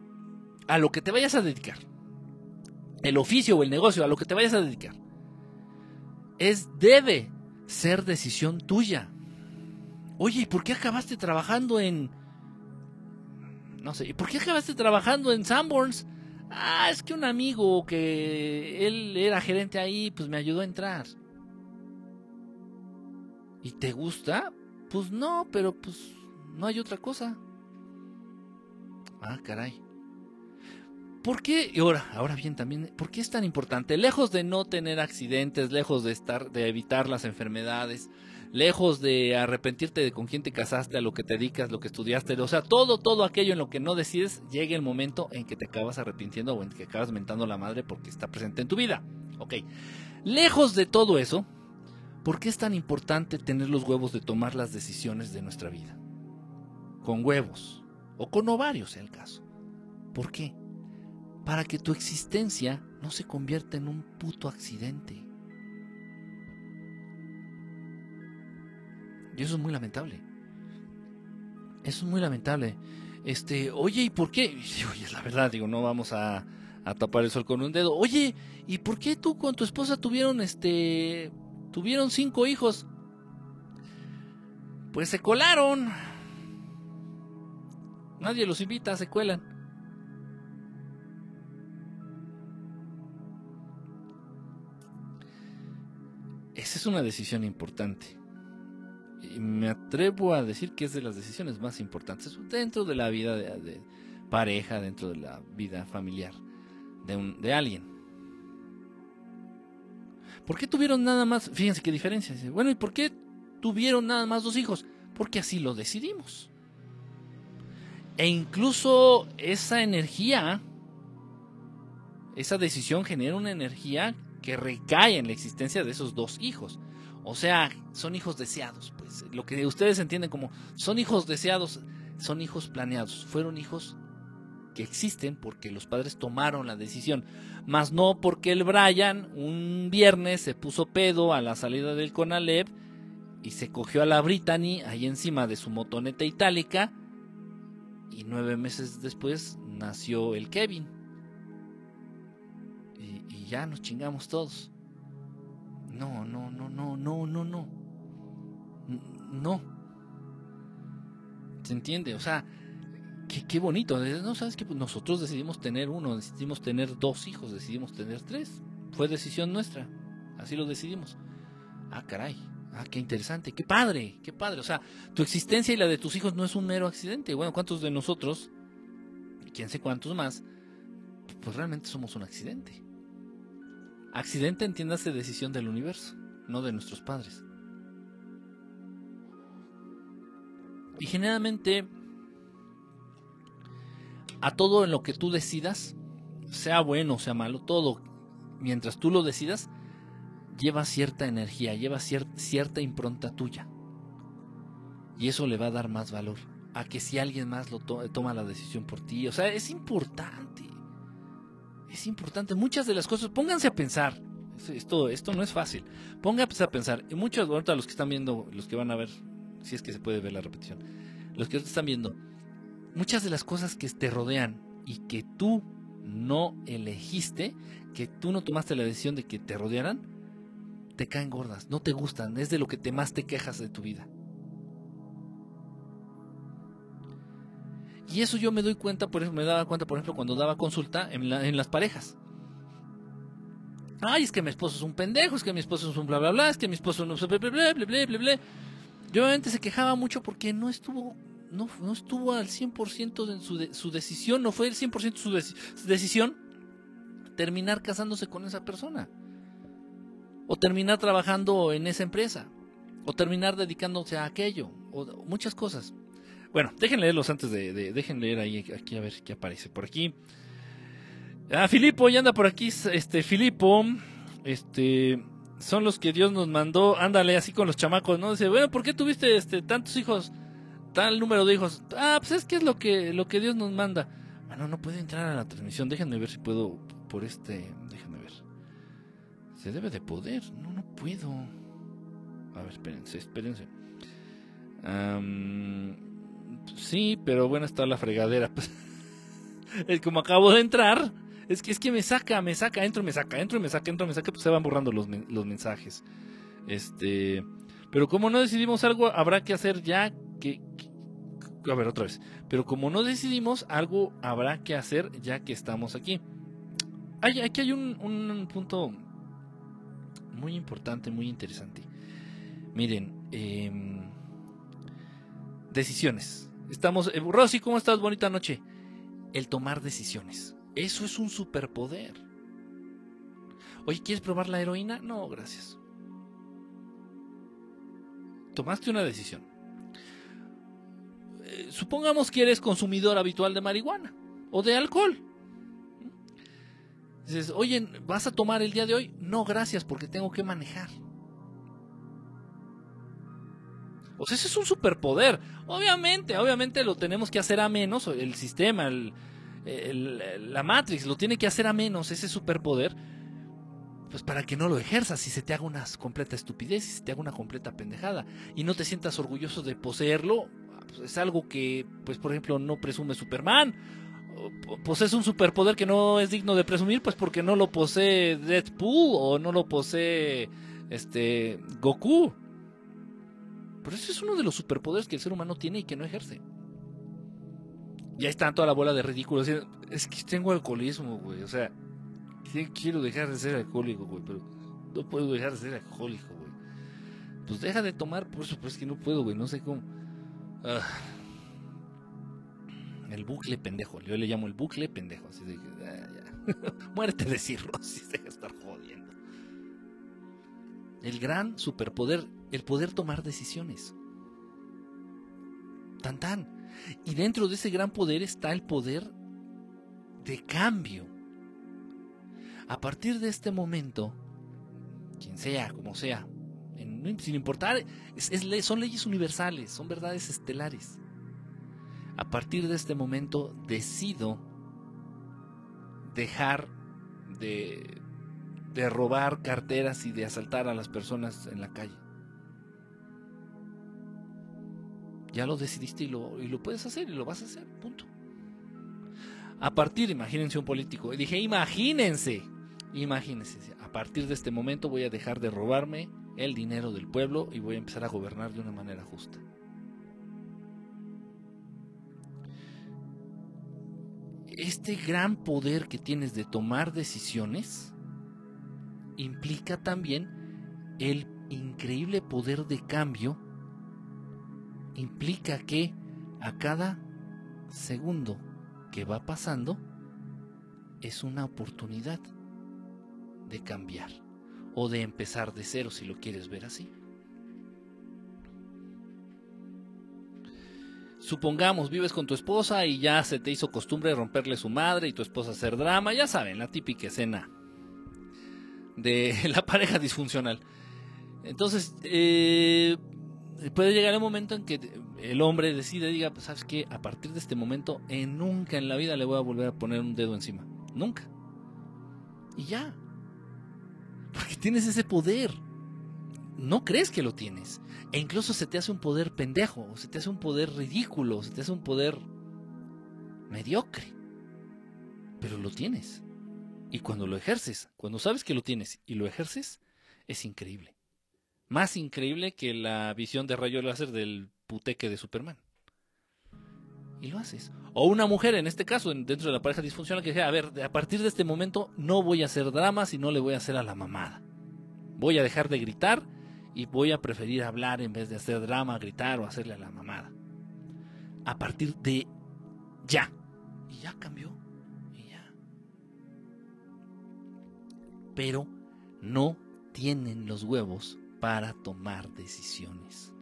a lo que te vayas a dedicar, el oficio o el negocio, a lo que te vayas a dedicar, es, debe ser decisión tuya. Oye, ¿y por qué acabaste trabajando en... No sé, ¿y por qué acabaste trabajando en Sanborns? Ah, es que un amigo que él era gerente ahí, pues me ayudó a entrar. ¿Y te gusta? Pues no, pero pues no hay otra cosa. Ah, caray. ¿Por qué? Y ahora, ahora bien también, ¿por qué es tan importante? Lejos de no tener accidentes, lejos de estar, de evitar las enfermedades, lejos de arrepentirte de con quién te casaste, a lo que te dedicas, lo que estudiaste, o sea, todo, todo aquello en lo que no decides, llega el momento en que te acabas arrepintiendo o en que acabas mentando la madre porque está presente en tu vida. Ok. Lejos de todo eso, ¿por qué es tan importante tener los huevos de tomar las decisiones de nuestra vida? Con huevos o con ovarios, en el caso. ¿Por qué? Para que tu existencia no se convierta en un puto accidente. Y eso es muy lamentable. Eso es muy lamentable. Este, oye, ¿y por qué? Oye, es la verdad, digo, no vamos a, a tapar el sol con un dedo. Oye, ¿y por qué tú con tu esposa tuvieron este tuvieron cinco hijos? Pues se colaron. Nadie los invita, se cuelan. Es una decisión importante. Y me atrevo a decir que es de las decisiones más importantes dentro de la vida de, pareja, dentro de la vida familiar de, un, de alguien. ¿Por qué tuvieron nada más? Fíjense qué diferencia. Bueno, ¿y por qué tuvieron nada más dos hijos? Porque así lo decidimos. E incluso esa energía, esa decisión genera una energía que recae en la existencia de esos dos hijos. O sea, son hijos deseados, pues. Lo que ustedes entienden como son hijos deseados, son hijos planeados, fueron hijos que existen porque los padres tomaron la decisión, más no porque el Brian un viernes se puso pedo a la salida del Conalep y se cogió a la Brittany ahí encima de su motoneta itálica y nueve meses después nació el Kevin ya nos chingamos todos. No, no, no, no, no, no, no. No. ¿Se entiende? O sea, qué, bonito. No sabes que pues nosotros decidimos tener uno, decidimos tener dos hijos, decidimos tener tres. Fue decisión nuestra. Así lo decidimos. Ah, caray. Ah, qué interesante. Qué padre. Qué padre. O sea, tu existencia y la de tus hijos no es un mero accidente. Bueno, ¿cuántos de nosotros, quién sé cuántos más, pues realmente somos un accidente? Accidente, entiéndase, decisión del universo, no de nuestros padres. Y generalmente a todo en lo que tú decidas, sea bueno o sea malo, todo, mientras tú lo decidas, lleva cierta energía, lleva cierta impronta tuya. Y eso le va a dar más valor a que si alguien más lo toma la decisión por ti. O sea, es importante. Es importante. Muchas de las cosas, pónganse a pensar. Esto, esto no es fácil. Pónganse a pensar. Y muchos, ahorita los que están viendo, los que van a ver, si es que se puede ver la repetición, los que están viendo, muchas de las cosas que te rodean y que tú no elegiste, que tú no tomaste la decisión de que te rodearan, te caen gordas, no te gustan, es de lo que te más te quejas de tu vida. Y eso yo me doy cuenta, por ejemplo, me daba cuenta, por ejemplo, cuando daba consulta en, en las parejas. Ay, es que mi esposo es un pendejo, es que mi esposo es un bla bla bla, es que mi esposo no bla bla bla bla bla bla. Yo obviamente se quejaba mucho porque no estuvo no, no estuvo al 100% en su, su decisión, no fue el 100% su, su decisión terminar casándose con esa persona. O terminar trabajando en esa empresa. O terminar dedicándose a aquello. O muchas cosas. Bueno, dejen leerlos antes de, de, dejen leer ahí aquí a ver qué aparece por aquí. Ah, Filipo, ya anda por aquí, este Filipo, este son los que Dios nos mandó, ándale así con los chamacos, ¿no? Dice, bueno, ¿por qué tuviste este tantos hijos? tal número de hijos. Ah, pues es que es lo que, lo que Dios nos manda. Bueno, no puede entrar a la transmisión. Déjenme ver si puedo por este. Déjenme ver. Se debe de poder. No, no puedo. A ver, espérense, espérense. Sí, pero bueno, está la fregadera. es como acabo de entrar. Es que, es que me saca, me saca, entro, me saca, entro, me saca, entro, me saca, pues se van borrando los, mensajes. Este. Pero como no decidimos algo, habrá que hacer ya que, a ver, otra vez. Pero como no decidimos, algo habrá que hacer ya que estamos aquí. Aquí hay un, punto muy importante, muy interesante. Miren, em, decisiones. Estamos, eh, Rosy, ¿cómo estás? Bonita noche. El tomar decisiones. Eso es un superpoder. Oye, ¿quieres probar la heroína? No, gracias. Tomaste una decisión supongamos que eres consumidor habitual de marihuana o de alcohol. Dices, oye, ¿vas a tomar el día de hoy? No, gracias, porque tengo que manejar. O sea, ese es un superpoder. Obviamente, obviamente lo tenemos que hacer a menos, el sistema, la Matrix lo tiene que hacer a menos ese superpoder, pues para que no lo ejerzas si se te haga una completa estupidez, si se te haga una completa pendejada, y no te sientas orgulloso de poseerlo pues, es algo que, pues por ejemplo, no presume Superman. Posee un superpoder que no es digno de presumir, pues porque no lo posee Deadpool o no lo posee este Goku. Pero eso es uno de los superpoderes que el ser humano tiene y que no ejerce. Y ahí está toda la bola de ridículos. Es que tengo alcoholismo, güey. O sea, quiero dejar de ser alcohólico, güey. Pero no puedo dejar de ser alcohólico, güey. Pues deja de tomar, por eso, pues es que no puedo, güey. No sé cómo. Ah. El bucle pendejo. Yo le llamo el bucle pendejo. Así de, ah, Muérete de cirrosis, deja de estar jodiendo. El gran superpoder, el poder tomar decisiones. Tan tan. Y dentro de ese gran poder está el poder de cambio. A partir de este momento, quien sea, como sea, sin importar, son leyes universales, son verdades estelares. A partir de este momento decido dejar de, de robar carteras y de asaltar a las personas en la calle. Ya lo decidiste y lo, y lo puedes hacer y lo vas a hacer, punto. A partir, imagínense un político, dije, imagínense, imagínense, a partir de este momento voy a dejar de robarme el dinero del pueblo y voy a empezar a gobernar de una manera justa. Este gran poder que tienes de tomar decisiones implica también el increíble poder de cambio implica que a cada segundo que va pasando es una oportunidad de cambiar o de empezar de cero si lo quieres ver así. Supongamos vives con tu esposa y ya se te hizo costumbre romperle su madre y tu esposa hacer drama, ya saben, la típica escena de la pareja disfuncional. Entonces, eh, puede llegar el momento en que el hombre decide, diga, pues sabes que a partir de este momento, en nunca en la vida le voy a volver a poner un dedo encima. Nunca. Y ya. Porque tienes ese poder. No crees que lo tienes. E incluso se te hace un poder pendejo, se te hace un poder ridículo, se te hace un poder mediocre. Pero lo tienes. Y cuando lo ejerces, cuando sabes que lo tienes y lo ejerces, es increíble más increíble que la visión de rayo láser del puteque de Superman. Y lo haces. O una mujer, en este caso, dentro de la pareja disfuncional, que dice, a ver, a partir de este momento no voy a hacer dramas y no le voy a hacer a la mamada. Voy a dejar de gritar y voy a preferir hablar en vez de hacer drama, gritar o hacerle a la mamada. A partir de ya. Y ya cambió. Y ya. Pero no tienen los huevos para tomar decisiones.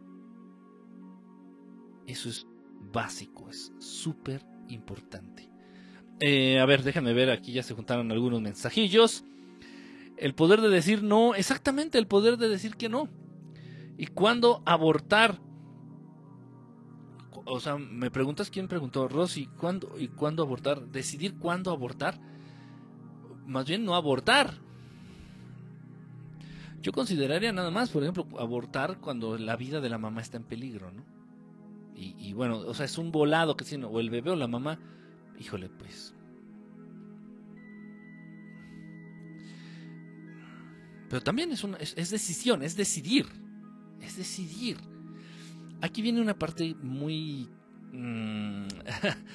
Eso es básico, es súper importante. Eh, a ver, déjame ver, aquí ya se juntaron algunos mensajillos. El poder de decir no, exactamente el poder de decir que no. ¿Y cuándo abortar? O sea, me preguntas quién preguntó, Rosy, ¿cuándo y cuándo abortar? Decidir cuándo abortar. Más bien no abortar, yo consideraría nada más, por ejemplo, abortar cuando la vida de la mamá está en peligro, ¿no? Y, bueno, o sea, es un volado que tiene, o el bebé o la mamá, híjole, pues. Pero también es, una, es, decisión, es decidir. Es decidir. Aquí viene una parte muy. Mm,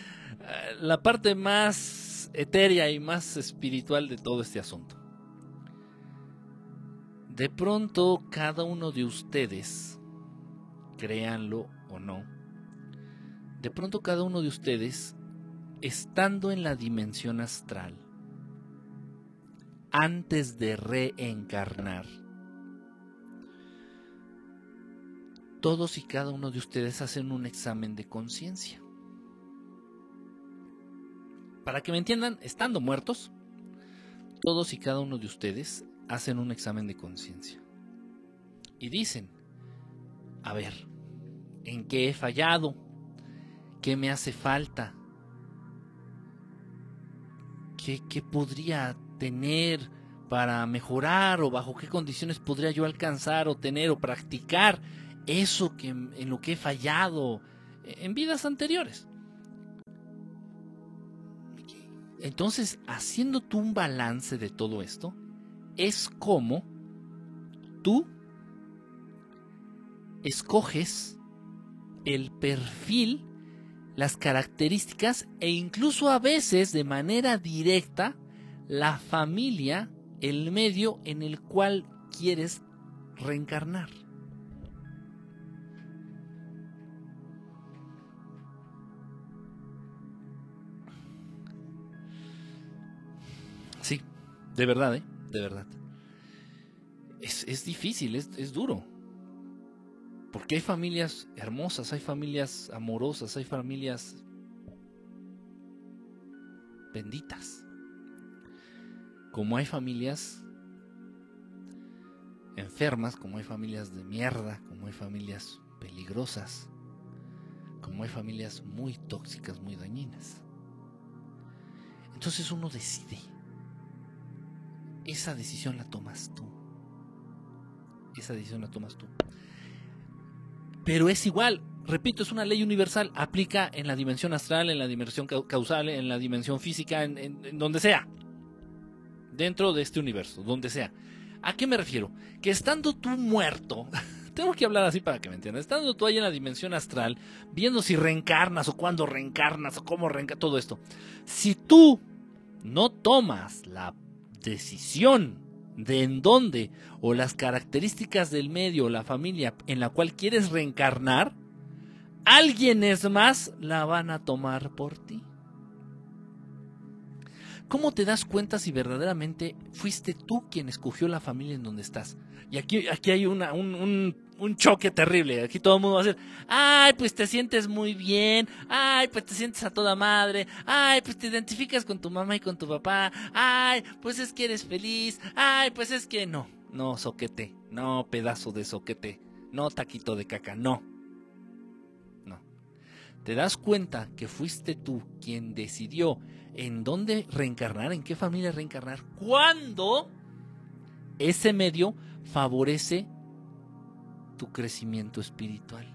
la parte más etérea y más espiritual de todo este asunto. De pronto cada uno de ustedes, créanlo o no, de pronto cada uno de ustedes, estando en la dimensión astral, antes de reencarnar, todos y cada uno de ustedes hacen un examen de conciencia. Para que me entiendan, estando muertos, todos y cada uno de ustedes hacen un examen de conciencia y dicen, a ver, ¿en qué he fallado? ¿Qué me hace falta? ¿Qué, qué podría tener para mejorar o bajo qué condiciones podría yo alcanzar o tener o practicar eso que, en lo que he fallado en vidas anteriores? Entonces, haciendo tú un balance de todo esto, es como tú escoges el perfil, las características e incluso a veces de manera directa la familia, el medio en el cual quieres reencarnar. Sí, de verdad, ¿eh? De verdad. Es, difícil, es, es duro. Porque hay familias hermosas, hay familias amorosas, hay familias benditas. Como hay familias enfermas, como hay familias de mierda, como hay familias peligrosas, como hay familias muy tóxicas, muy dañinas. Entonces uno decide. Esa decisión la tomas tú. Esa decisión la tomas tú. Pero es igual, repito, es una ley universal, aplica en la dimensión astral, en la dimensión causal, en la dimensión física, en, donde sea. Dentro de este universo, donde sea. ¿A qué me refiero? Que estando tú muerto, tengo que hablar así para que me entiendan, estando tú ahí en la dimensión astral, viendo si reencarnas o cuándo reencarnas o cómo reencarnas, todo esto, si tú no tomas la decisión de en dónde o las características del medio o la familia en la cual quieres reencarnar, alguien es más la van a tomar por ti. ¿Cómo te das cuenta si verdaderamente fuiste tú quien escogió la familia en donde estás? Y aquí, aquí hay una, un, un, choque terrible. Aquí todo el mundo va a decir, ay, pues te sientes muy bien, ay, pues te sientes a toda madre, ay, pues te identificas con tu mamá y con tu papá, ay, pues es que eres feliz, ay, pues es que no, no, soquete, no, pedazo de soquete, no, taquito de caca, no. No. Te das cuenta que fuiste tú quien decidió en dónde reencarnar, en qué familia reencarnar, cuando ese medio favorece tu crecimiento espiritual.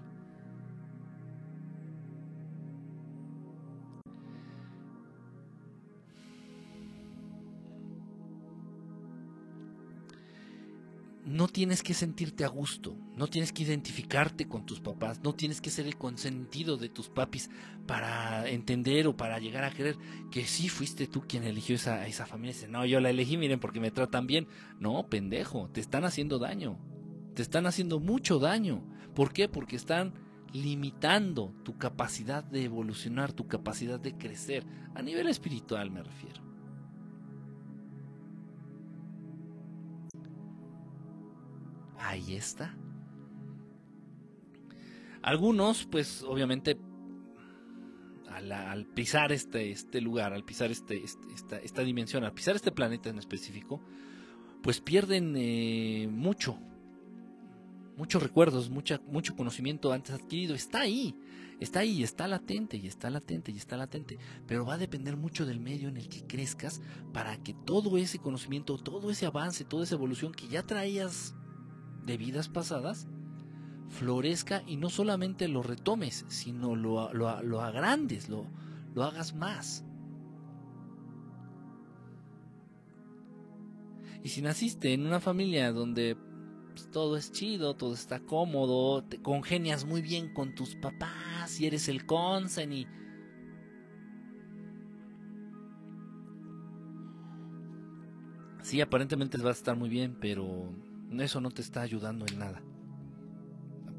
no tienes que sentirte a gusto, no tienes que identificarte con tus papás, no tienes que ser el consentido de tus papis para entender o para llegar a creer que sí fuiste tú quien eligió esa, esa familia. Dice, no, yo la elegí, miren, porque me tratan bien. No, pendejo, te están haciendo daño, te están haciendo mucho daño. ¿Por qué? Porque están limitando tu capacidad de evolucionar, tu capacidad de crecer, a nivel espiritual me refiero. ahí está. Algunos, pues obviamente, al, pisar este, este lugar, al pisar este, este esta, dimensión, al pisar este planeta en específico, pues pierden eh, mucho, muchos recuerdos, mucha, mucho conocimiento antes adquirido. Está ahí, está ahí, está latente y está latente y está latente. Pero va a depender mucho del medio en el que crezcas para que todo ese conocimiento, todo ese avance, toda esa evolución que ya traías de vidas pasadas florezca y no solamente lo retomes, sino lo, lo, agrandes, lo, lo hagas más. Y si naciste en una familia donde pues, todo es chido, todo está cómodo, te congenias muy bien con tus papás y eres el consen y... Sí, aparentemente vas a estar muy bien, pero eso no te está ayudando en nada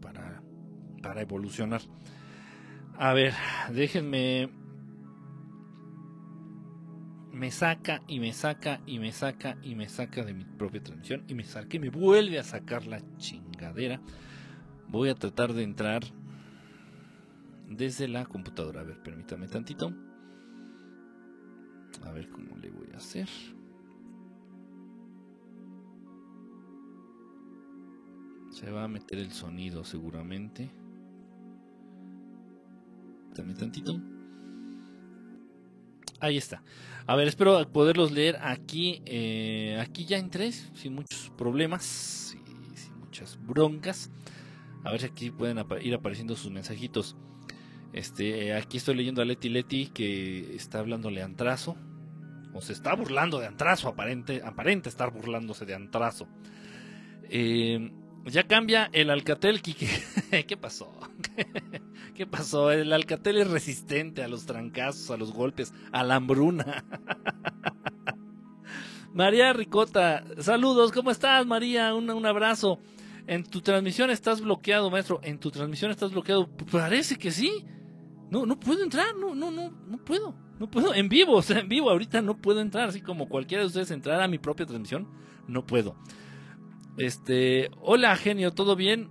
para, para evolucionar. A ver, déjenme. Me saca y me saca y me saca y me saca de mi propia transmisión y me saca y me vuelve a sacar la chingadera. Voy a tratar de entrar desde la computadora. A ver, permítame tantito. A ver cómo le voy a hacer. Se va a meter el sonido seguramente. También tantito. Ahí está. A ver, espero poderlos leer aquí. Eh, aquí ya en tres, sin muchos problemas, y sin muchas broncas. A ver si aquí pueden ir apareciendo sus mensajitos. Este, eh, aquí estoy leyendo a Leti Leti que está hablándole a Antrazo. O se está burlando de Antrazo, aparente, aparente estar burlándose de Antrazo. Eh, ya cambia el Alcatel, Kike. ¿Qué pasó? ¿Qué pasó? El Alcatel es resistente a los trancazos, a los golpes, a la hambruna. María Ricota, saludos, ¿cómo estás, María? Un, un, abrazo. En tu transmisión estás bloqueado, maestro. En tu transmisión estás bloqueado. Parece que sí. No, no puedo entrar, no, no, no, no puedo. No puedo, en vivo, o sea, en vivo, ahorita no puedo entrar, así como cualquiera de ustedes entrar a mi propia transmisión, no puedo. Este, hola genio, ¿todo bien?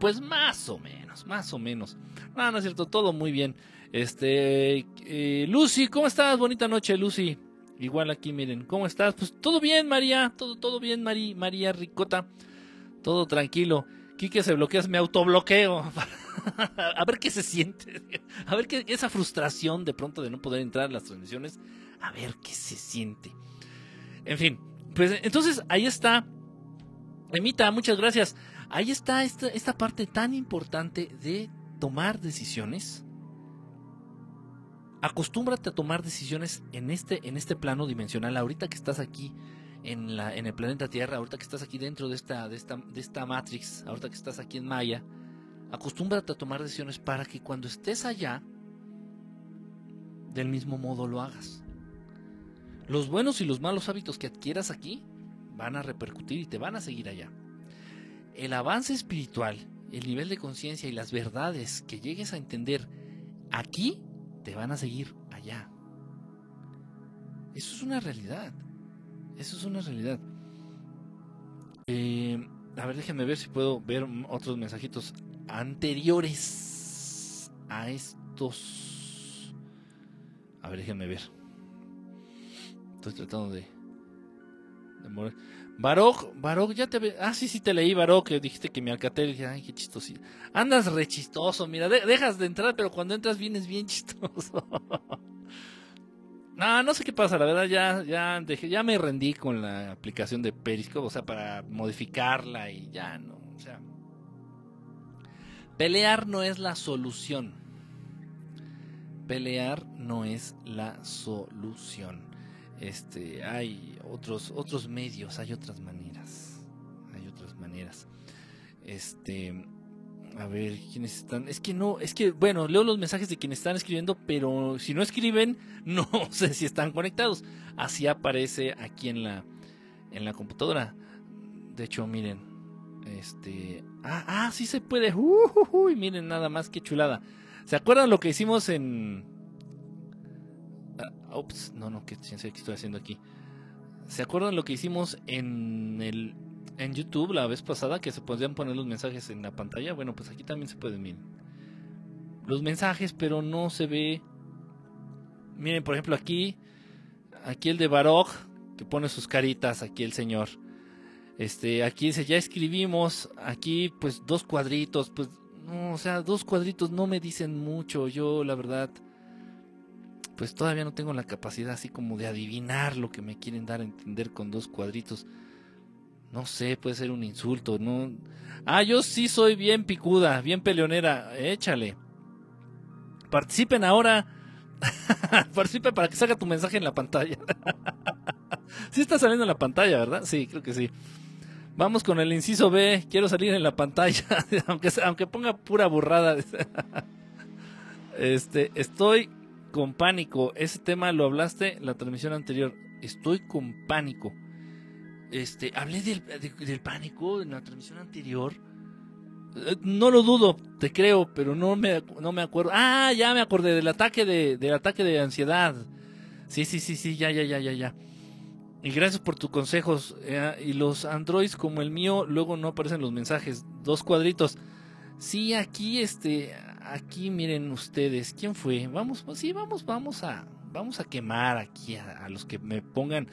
Pues más o menos, más o menos. No, no es cierto, todo muy bien. Este, eh, Lucy, ¿cómo estás? Bonita noche, Lucy. Igual aquí, miren, ¿cómo estás? Pues todo bien, María, todo, todo bien, María Ricota. Todo tranquilo. Quique se bloquea, me autobloqueo a ver qué se siente. A ver qué esa frustración de pronto de no poder entrar a las transmisiones. A ver qué se siente. En fin, pues entonces ahí está. Emita, muchas gracias. Ahí está esta, esta parte tan importante de tomar decisiones. Acostúmbrate a tomar decisiones en este, en este plano dimensional. Ahorita que estás aquí en, la, en el planeta Tierra, ahorita que estás aquí dentro de esta, de, esta, de esta Matrix, ahorita que estás aquí en Maya, acostúmbrate a tomar decisiones para que cuando estés allá, del mismo modo lo hagas. Los buenos y los malos hábitos que adquieras aquí van a repercutir y te van a seguir allá. El avance espiritual, el nivel de conciencia y las verdades que llegues a entender aquí, te van a seguir allá. Eso es una realidad. Eso es una realidad. Eh, a ver, déjenme ver si puedo ver otros mensajitos anteriores a estos. A ver, déjenme ver. Estoy tratando de. Barok, Barok, ya te ve. Ah, sí, sí te leí, Barok, que dijiste que me alcatel. Dije, ay, qué chistoso. Andas re chistoso, mira, dejas de entrar, pero cuando entras vienes bien chistoso. No, no sé qué pasa, la verdad ya, ya, dejé, ya me rendí con la aplicación de Periscope, o sea, para modificarla y ya no, o sea. Pelear no es la solución. Pelear no es la solución. Este, hay otros, otros medios, hay otras maneras. Hay otras maneras. Este, a ver, ¿quiénes están? Es que no, es que, bueno, leo los mensajes de quienes están escribiendo, pero si no escriben, no sé si están conectados. Así aparece aquí en la, en la computadora. De hecho, miren, este, ah, ah, sí se puede. Uh, miren nada más que chulada. ¿Se acuerdan lo que hicimos en? Ah, ups, no, no, que qué estoy haciendo aquí. ¿Se acuerdan lo que hicimos en el en YouTube la vez pasada que se podían poner los mensajes en la pantalla. Bueno, pues aquí también se pueden, miren. Los mensajes, pero no se ve. Miren, por ejemplo, aquí. Aquí el de Barok, que pone sus caritas, aquí el señor. Este, aquí dice, ya escribimos. Aquí, pues, dos cuadritos. Pues, no, o sea, dos cuadritos no me dicen mucho. Yo, la verdad, pues todavía no tengo la capacidad así como de adivinar lo que me quieren dar a entender con dos cuadritos. No sé, puede ser un insulto, ¿no? Ah, yo sí soy bien picuda, bien peleonera. Échale. Participen ahora. Participen para que salga tu mensaje en la pantalla. sí está saliendo en la pantalla, ¿verdad? Sí, creo que sí. Vamos con el inciso B. Quiero salir en la pantalla, aunque, aunque ponga pura burrada. este, estoy con pánico. Ese tema lo hablaste la transmisión anterior. Estoy con pánico. Este, hablé del, pánico en la transmisión anterior. Eh, no lo dudo, te creo, pero no me, no me acuerdo. Ah, ya me acordé del ataque de, del ataque de ansiedad. Sí, sí, sí, sí, ya, ya, ya, ya, ya. Y gracias por tus consejos. Eh, y los androids como el mío, luego no aparecen los mensajes. Dos cuadritos. Sí, aquí, este, aquí miren ustedes. ¿Quién fue? Vamos, sí, vamos, vamos a, vamos a quemar aquí a los que me pongan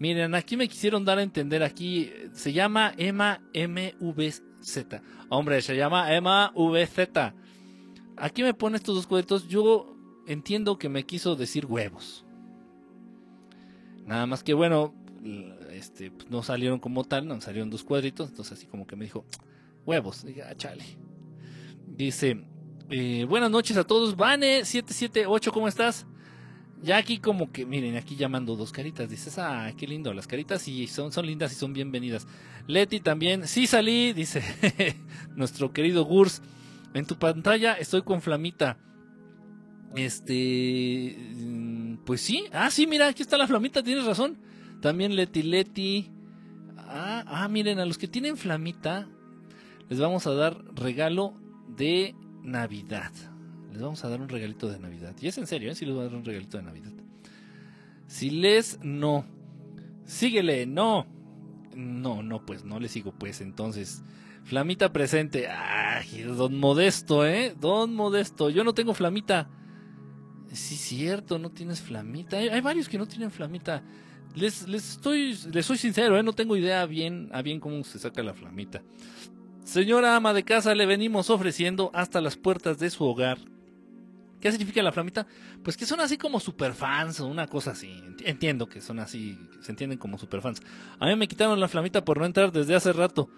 Miren, aquí me quisieron dar a entender, aquí se llama Emma MVZ. Hombre, se llama Emma VZ. Aquí me pone estos dos cuadritos. Yo entiendo que me quiso decir huevos. Nada más que bueno, este, pues, no salieron como tal, no salieron dos cuadritos. Entonces así como que me dijo, huevos. Dije, ah, chale. Dice, eh, buenas noches a todos. Vane778, ¿cómo estás? Ya aquí como que, miren, aquí llamando dos caritas. Dices, ah, qué lindo. Las caritas sí son, son lindas y son bienvenidas. Leti también, sí salí, dice nuestro querido Gurs. En tu pantalla estoy con flamita. Este, mm, pues sí. Ah, sí, mira, aquí está la flamita, tienes razón. También Leti Leti. Ah, ah, miren, a los que tienen flamita les vamos a dar regalo de Navidad. Les vamos a dar un regalito de Navidad. Y es en serio, ¿eh? Si les voy a dar un regalito de Navidad. Si les no. Síguele, no. No, no, pues no le sigo, pues entonces. Flamita presente. Ay, don Modesto, ¿eh? Don Modesto. Yo no tengo flamita. Sí, cierto, no tienes flamita. Hay, varios que no tienen flamita. Les, les estoy, les soy sincero, ¿eh? No tengo idea bien, a bien cómo se saca la flamita. Señora ama de casa, le venimos ofreciendo hasta las puertas de su hogar. ¿Qué significa la flamita? Pues que son así como superfans o una cosa así. Entiendo que son así, se entienden como superfans. A mí me quitaron la flamita por no entrar desde hace rato.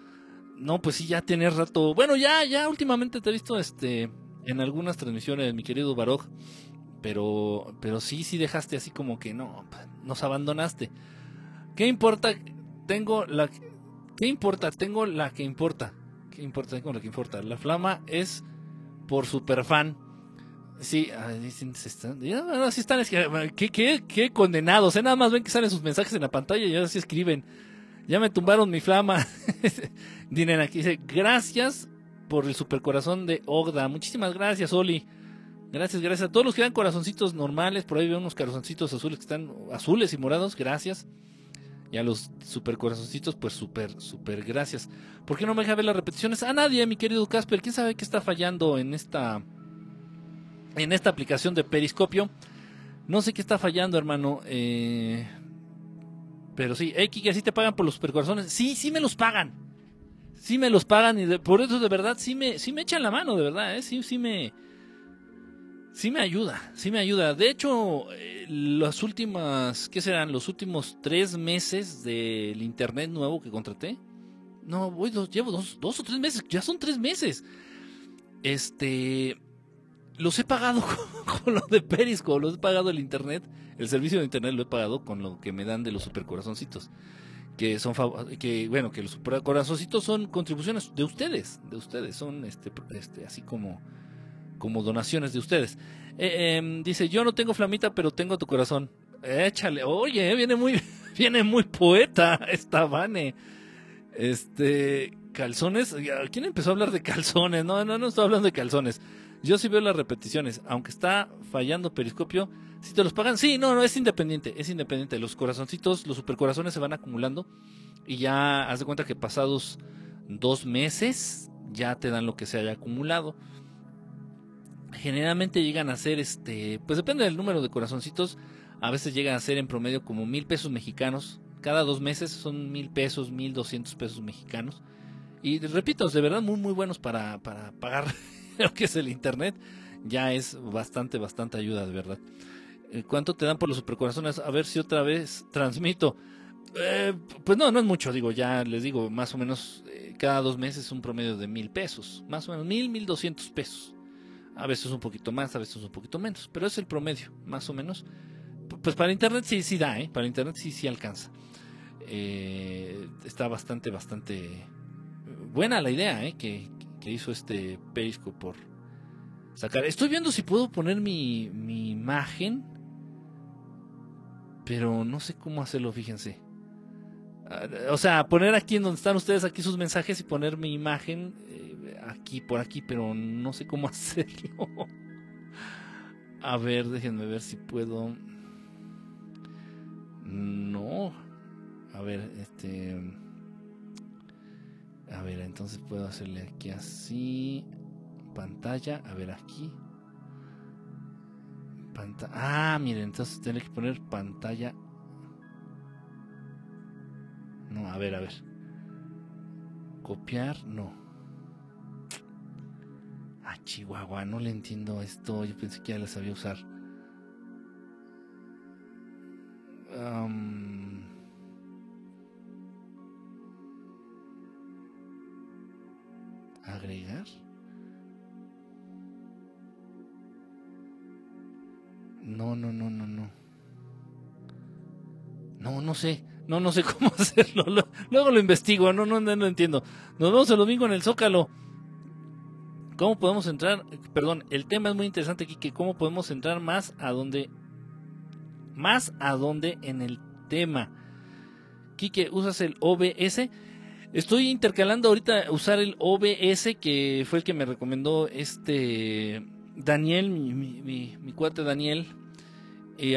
No, pues sí, ya tienes rato. Bueno, ya, ya últimamente te he visto este en algunas transmisiones, mi querido Baroj. Pero, pero sí, sí dejaste así como que no, nos abandonaste. ¿Qué importa? Tengo la. ¿Qué importa? Tengo la que importa. ¿Qué importa? Tengo la que importa. La flama es por superfan. Sí, ahora sí están. ¿Qué, qué, qué condenados. ¿eh? Nada más ven que salen sus mensajes en la pantalla y ahora sí escriben. Ya me tumbaron mi flama. Dinen aquí dice: Gracias por el supercorazón de Ogda. Muchísimas gracias, Oli. Gracias, gracias a todos los que dan corazoncitos normales. Por ahí veo unos corazoncitos azules que están azules y morados. Gracias. Y a los super corazoncitos, pues súper, súper gracias. ¿Por qué no me deja ver las repeticiones? A nadie, mi querido Casper. ¿Quién sabe qué está fallando en esta, en esta aplicación de Periscopio? No sé qué está fallando, hermano. Eh, pero sí, X, que así te pagan por los supercorazones. Sí, sí me los pagan. Sí me los pagan y por eso de verdad sí me, sí me echan la mano, de verdad. ¿eh? Sí, sí me, Sí me ayuda, sí me ayuda. De hecho, eh, las últimas, ¿qué serán? Los últimos tres meses del internet nuevo que contraté. No, voy dos, llevo dos, dos o tres meses, ya son tres meses. Este, los he pagado con, lo de Periscope, los he pagado el internet, el servicio de internet lo he pagado con lo que me dan de los supercorazoncitos. Que son, que bueno, que los supercorazoncitos son contribuciones de ustedes, de ustedes, son este, este, así como como donaciones de ustedes. Eh, em, dice, yo no tengo flamita, pero tengo tu corazón. Échale, oye, viene muy, viene muy poeta esta Vane. Este, calzones, ¿quién empezó a hablar de calzones? No, no, no estoy hablando de calzones. Yo sí veo las repeticiones, aunque está fallando Periscopio, si te los pagan, sí, no, no, es independiente, es independiente. Los corazoncitos, los supercorazones se van acumulando y ya haz de cuenta que pasados dos meses ya te dan lo que se haya acumulado generalmente llegan a ser, este, pues depende del número de corazoncitos, a veces llegan a ser en promedio como mil pesos mexicanos. Cada dos meses son mil pesos, mil doscientos pesos mexicanos. Y repito, de verdad muy muy buenos para, para pagar lo que es el internet. Ya es bastante, bastante ayuda, de verdad. Eh, ¿Cuánto te dan por los supercorazones? A ver si otra vez transmito. Eh, pues no, no es mucho, digo, ya les digo, más o menos eh, cada dos meses un promedio de mil pesos. Más o menos mil, mil doscientos pesos. A veces un poquito más, a veces un poquito menos, pero es el promedio, más o menos. Pues para internet sí, sí da, ¿eh? Para internet sí, sí alcanza. Eh, está bastante, bastante buena la idea, ¿eh? Que, hizo este Perisco por sacar. Estoy viendo si puedo poner mi, mi imagen, pero no sé cómo hacerlo, fíjense. Ah, o sea, poner aquí en donde están ustedes, aquí sus mensajes y poner mi imagen aquí, por aquí, pero no sé cómo hacerlo. A ver, déjenme ver si puedo. No. A ver, este. A ver, entonces puedo hacerle aquí así. Pantalla. A ver, aquí. Pantalla. Ah, miren, entonces tengo que poner pantalla. No, a ver, a ver. Copiar, no. Chihuahua, no le entiendo esto. Yo pensé que ya la sabía usar. agregar. No, no, no, no, no. No, no sé. No, no sé cómo hacerlo. Luego lo investigo. No, no, no entiendo. Nos vemos el domingo en el Zócalo. ¿Cómo podemos entrar? Perdón, el tema es muy interesante aquí, que cómo podemos entrar más a donde, más a donde en el tema. Quique, ¿usas el OBS? Estoy intercalando ahorita usar el OBS, que fue el que me recomendó este Daniel, mi, mi, cuate Daniel.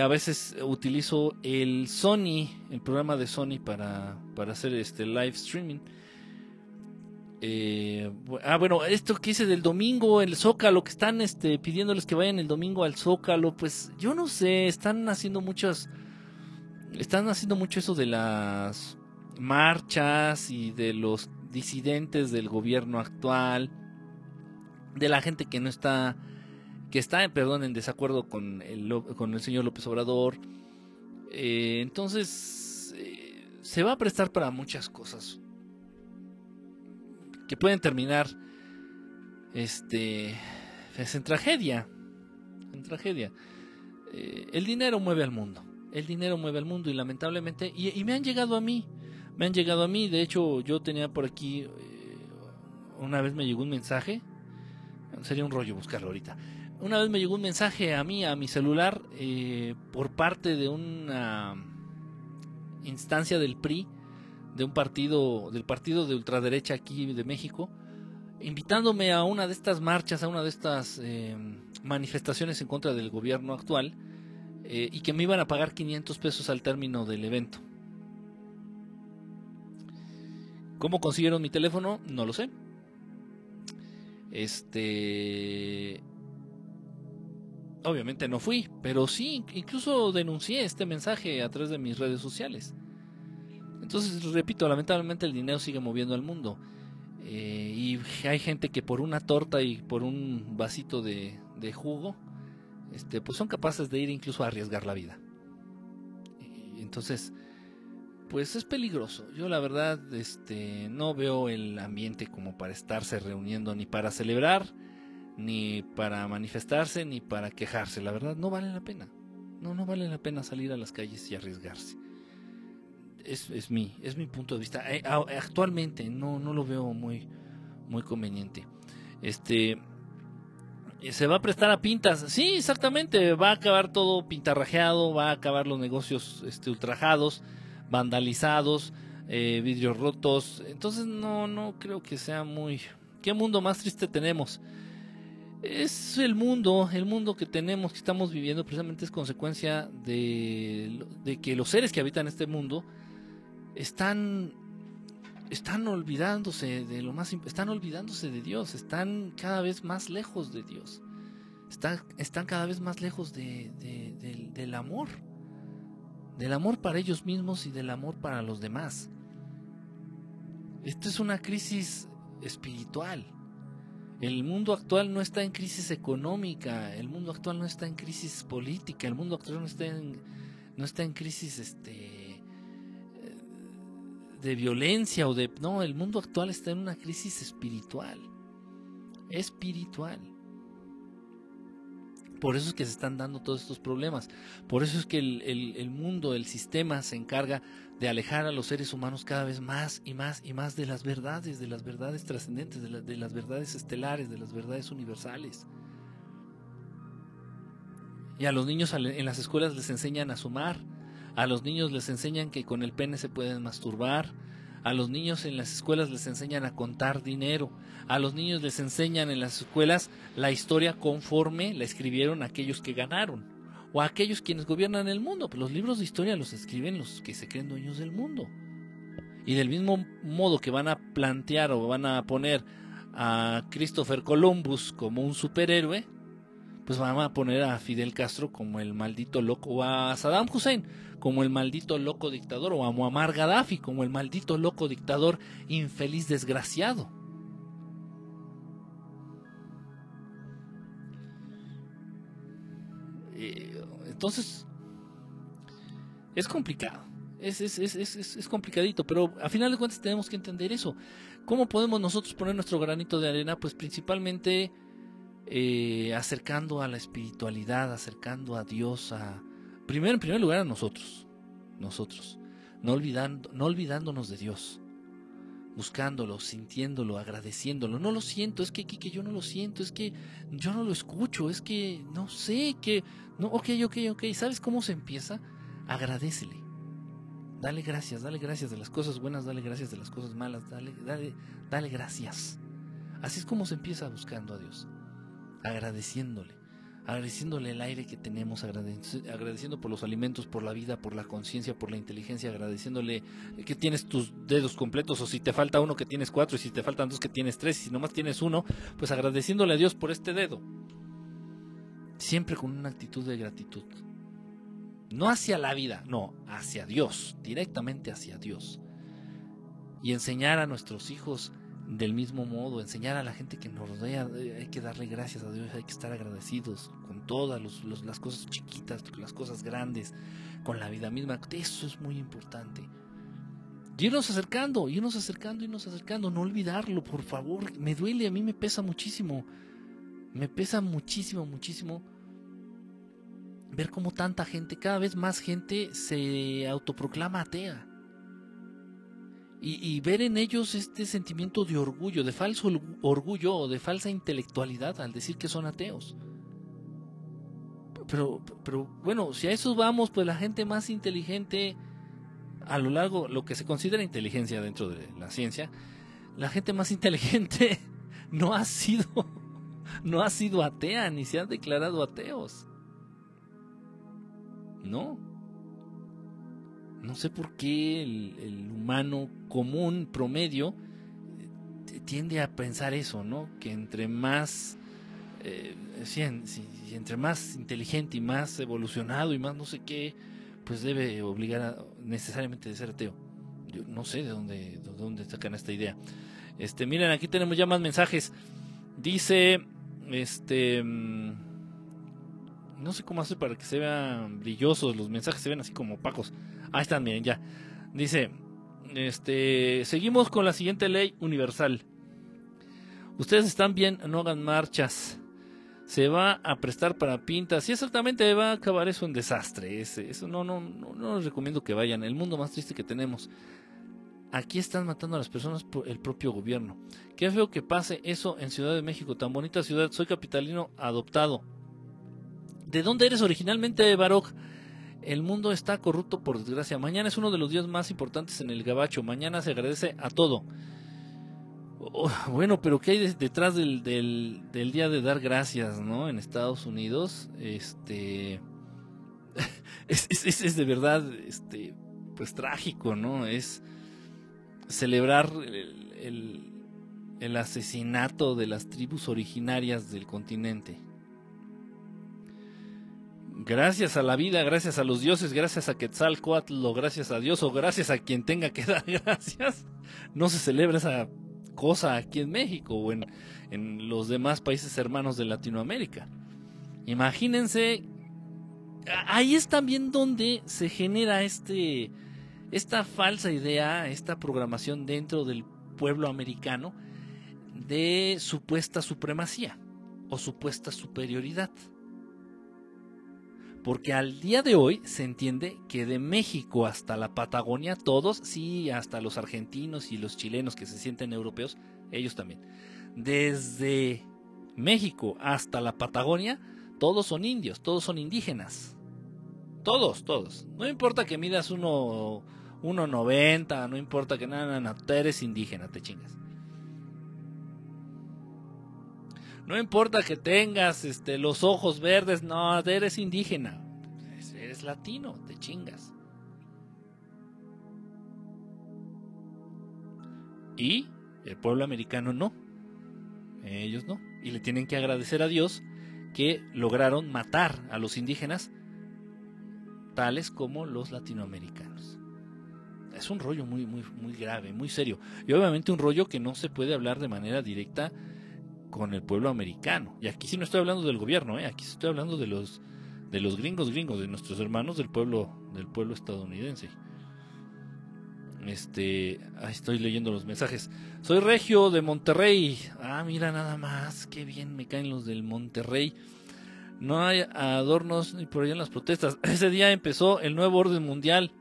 A veces utilizo el Sony, el programa de Sony para, para hacer este live streaming. Eh, ah, bueno, esto que hice del domingo, el Zócalo, que están este, pidiéndoles que vayan el domingo al Zócalo, pues yo no sé, están haciendo muchas, están haciendo mucho eso de las, marchas y de los disidentes del gobierno actual, de la gente que no está, que está, perdón, en desacuerdo con el, señor López Obrador. Eh, entonces, eh, se va a prestar para muchas cosas que pueden terminar este es en tragedia en tragedia. Eh, el dinero mueve al mundo el dinero mueve al mundo y lamentablemente y, me han llegado a mí me han llegado a mí. De hecho yo tenía por aquí eh, una vez me llegó un mensaje sería un rollo buscarlo ahorita. Una vez me llegó un mensaje a mí a mi celular eh, por parte de una instancia del PRI de un partido, del partido de ultraderecha aquí de México, invitándome a una de estas marchas, a una de estas eh, manifestaciones en contra del gobierno actual, eh, y que me iban a pagar 500 pesos al término del evento. ¿Cómo consiguieron mi teléfono? No lo sé. Este. Obviamente no fui, pero sí, incluso denuncié este mensaje a través de mis redes sociales. Entonces, repito, lamentablemente el dinero sigue moviendo al mundo. Eh, y hay gente que por una torta y por un vasito de, jugo, este, pues son capaces de ir incluso a arriesgar la vida. entonces, pues es peligroso. Yo la verdad, este, no veo el ambiente como para estarse reuniendo ni para celebrar, ni para manifestarse, ni para quejarse. La verdad, no vale la pena. No, no vale la pena salir a las calles y arriesgarse es, es, mi, es mi punto de vista. Eh, actualmente no, no lo veo muy, muy conveniente. Este se va a prestar a pintas. Sí, exactamente. Va a acabar todo pintarrajeado, va a acabar los negocios este, ultrajados, vandalizados, eh, vidrios rotos. Entonces no, no creo que sea muy... ¿Qué mundo más triste tenemos? Es el mundo, el mundo que tenemos, que estamos viviendo, precisamente es consecuencia de, de que los seres que habitan este mundo están están olvidándose de lo más están olvidándose de Dios, están cada vez más lejos de Dios. Están, están cada vez más lejos de, del, amor. Del amor para ellos mismos y del amor para los demás. Esto es una crisis espiritual. El mundo actual no está en crisis económica, el mundo actual no está en crisis política, el mundo actual no está en, no está en crisis este, de violencia o de... No, el mundo actual está en una crisis espiritual. Espiritual. Por eso es que se están dando todos estos problemas. Por eso es que el, mundo, el sistema se encarga de alejar a los seres humanos cada vez más y más y más de las verdades, de las verdades trascendentes, de, de las verdades estelares, de las verdades universales. Y a los niños en las escuelas les enseñan a sumar, a los niños les enseñan que con el pene se pueden masturbar. A los niños en las escuelas les enseñan a contar dinero. A los niños les enseñan en las escuelas la historia conforme la escribieron aquellos que ganaron. O aquellos quienes gobiernan el mundo. Pues los libros de historia los escriben los que se creen dueños del mundo. Y del mismo modo que van a plantear o van a poner a Christopher Columbus como un superhéroe, pues van a poner a Fidel Castro como el maldito loco, o a Saddam Hussein como el maldito loco dictador, o a Muammar Gaddafi como el maldito loco dictador infeliz desgraciado. Eh, entonces, es complicado. Es, es, es, es, complicadito, pero a final de cuentas tenemos que entender eso. ¿Cómo podemos nosotros poner nuestro granito de arena? Pues principalmente eh, acercando a la espiritualidad, acercando a Dios, a primero en primer lugar a nosotros, nosotros, no olvidando, no olvidándonos de Dios, buscándolo, sintiéndolo, agradeciéndolo. No lo siento, es que, que, yo no lo siento, es que yo no lo escucho, es que no sé, que no, ok, ok, ok. ¿Sabes cómo se empieza? Agradecele. Dale gracias, dale gracias de las cosas buenas, dale gracias de las cosas malas, dale, dale, dale gracias. Así es como se empieza buscando a Dios agradeciéndole, agradeciéndole el aire que tenemos, agradeciendo por los alimentos, por la vida, por la conciencia, por la inteligencia, agradeciéndole que tienes tus dedos completos o si te falta uno que tienes cuatro y si te faltan dos que tienes tres y si nomás tienes uno, pues agradeciéndole a Dios por este dedo. Siempre con una actitud de gratitud. No hacia la vida, no, hacia Dios, directamente hacia Dios. y enseñar a nuestros hijos del mismo modo, enseñar a la gente que nos rodea, eh, hay que darle gracias a Dios, hay que estar agradecidos con todas las cosas chiquitas, las cosas grandes, con la vida misma. Eso es muy importante. Y irnos acercando, irnos acercando, irnos acercando, no olvidarlo, por favor. Me duele, a mí me pesa muchísimo. Me pesa muchísimo, muchísimo ver cómo tanta gente, cada vez más gente se autoproclama atea. Y, ver en ellos este sentimiento de orgullo, de falso orgullo o de falsa intelectualidad al decir que son ateos. Pero, pero bueno, si a eso vamos, pues la gente más inteligente a lo largo, lo que se considera inteligencia dentro de la ciencia, la gente más inteligente no ha sido, no ha sido atea, ni se han declarado ateos. No. No sé por qué el, humano común, promedio, eh, tiende a pensar eso, ¿no? Que entre más, eh, entre más inteligente y más evolucionado y más no sé qué, pues debe obligar necesariamente de ser ateo. Yo no sé de dónde, de dónde sacan esta idea. Este, miren, aquí tenemos ya más mensajes. Dice, este, mm, no sé cómo hacer para que se vean brillosos los mensajes, se ven así como opacos. Ahí están, miren, ya. Dice, este, seguimos con la siguiente ley universal. Ustedes están bien, no hagan marchas. Se va a prestar para pintas y exactamente va a acabar eso en desastre. Ese, eso no, no, no, no les recomiendo que vayan. El mundo más triste que tenemos. Aquí están matando a las personas por el propio gobierno. Qué feo que pase eso en Ciudad de México, tan bonita ciudad. Soy capitalino adoptado. ¿De dónde eres originalmente, Baroque? El mundo está corrupto por desgracia. Mañana es uno de los días más importantes en el Gabacho. Mañana se agradece a todo. Bueno, pero ¿qué hay detrás del, día de dar gracias, no? En Estados Unidos, este. es, de verdad, este. Pues trágico, ¿no? Es celebrar el asesinato de las tribus originarias del continente gracias a la vida, gracias a los dioses, gracias a Quetzalcoatl, gracias a Dios, o gracias a quien tenga que dar gracias, no se celebra esa cosa aquí en México o en, en los demás países hermanos de Latinoamérica. Imagínense, ahí es también donde se genera este, esta falsa idea, esta programación dentro del pueblo americano de supuesta supremacía o supuesta superioridad porque al día de hoy se entiende que de México hasta la Patagonia, todos, sí, hasta los argentinos y los chilenos que se sienten europeos, ellos también. Desde México hasta la Patagonia, todos son indios, todos son indígenas. Todos, todos. No importa que midas 1,90, no importa que nada, nada, tú eres indígena, te chingas. No importa que tengas este, los ojos verdes, no, eres indígena. Eres latino, te chingas. Y el pueblo americano no. Ellos no. Y le tienen que agradecer a Dios que lograron matar a los indígenas, tales como los latinoamericanos. Es un rollo muy, muy, muy grave, muy serio. Y obviamente un rollo que no se puede hablar de manera directa con el pueblo americano. Y aquí sí no estoy hablando del gobierno, ¿eh? aquí estoy hablando de los, de los gringos gringos, de nuestros hermanos del pueblo, del pueblo estadounidense. Este, estoy leyendo los mensajes. Soy Regio de Monterrey. Ah, mira nada más, qué bien me caen los del Monterrey. No hay adornos ni por allá en las protestas. Ese día empezó el nuevo orden mundial.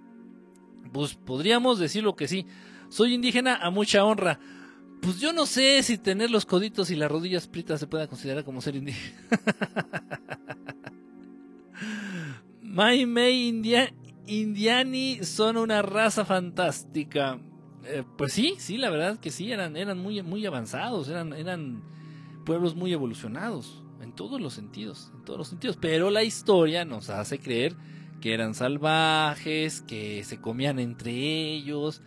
Pues podríamos decirlo que sí. Soy indígena a mucha honra. Pues yo no sé si tener los coditos y las rodillas pritas se pueda considerar como ser indígena. Mai Mei Indiani son una raza fantástica. Eh, pues sí, sí, la verdad que sí, eran, eran muy, muy avanzados, eran, eran pueblos muy evolucionados, en todos los sentidos, en todos los sentidos. Pero la historia nos hace creer que eran salvajes, que se comían entre ellos,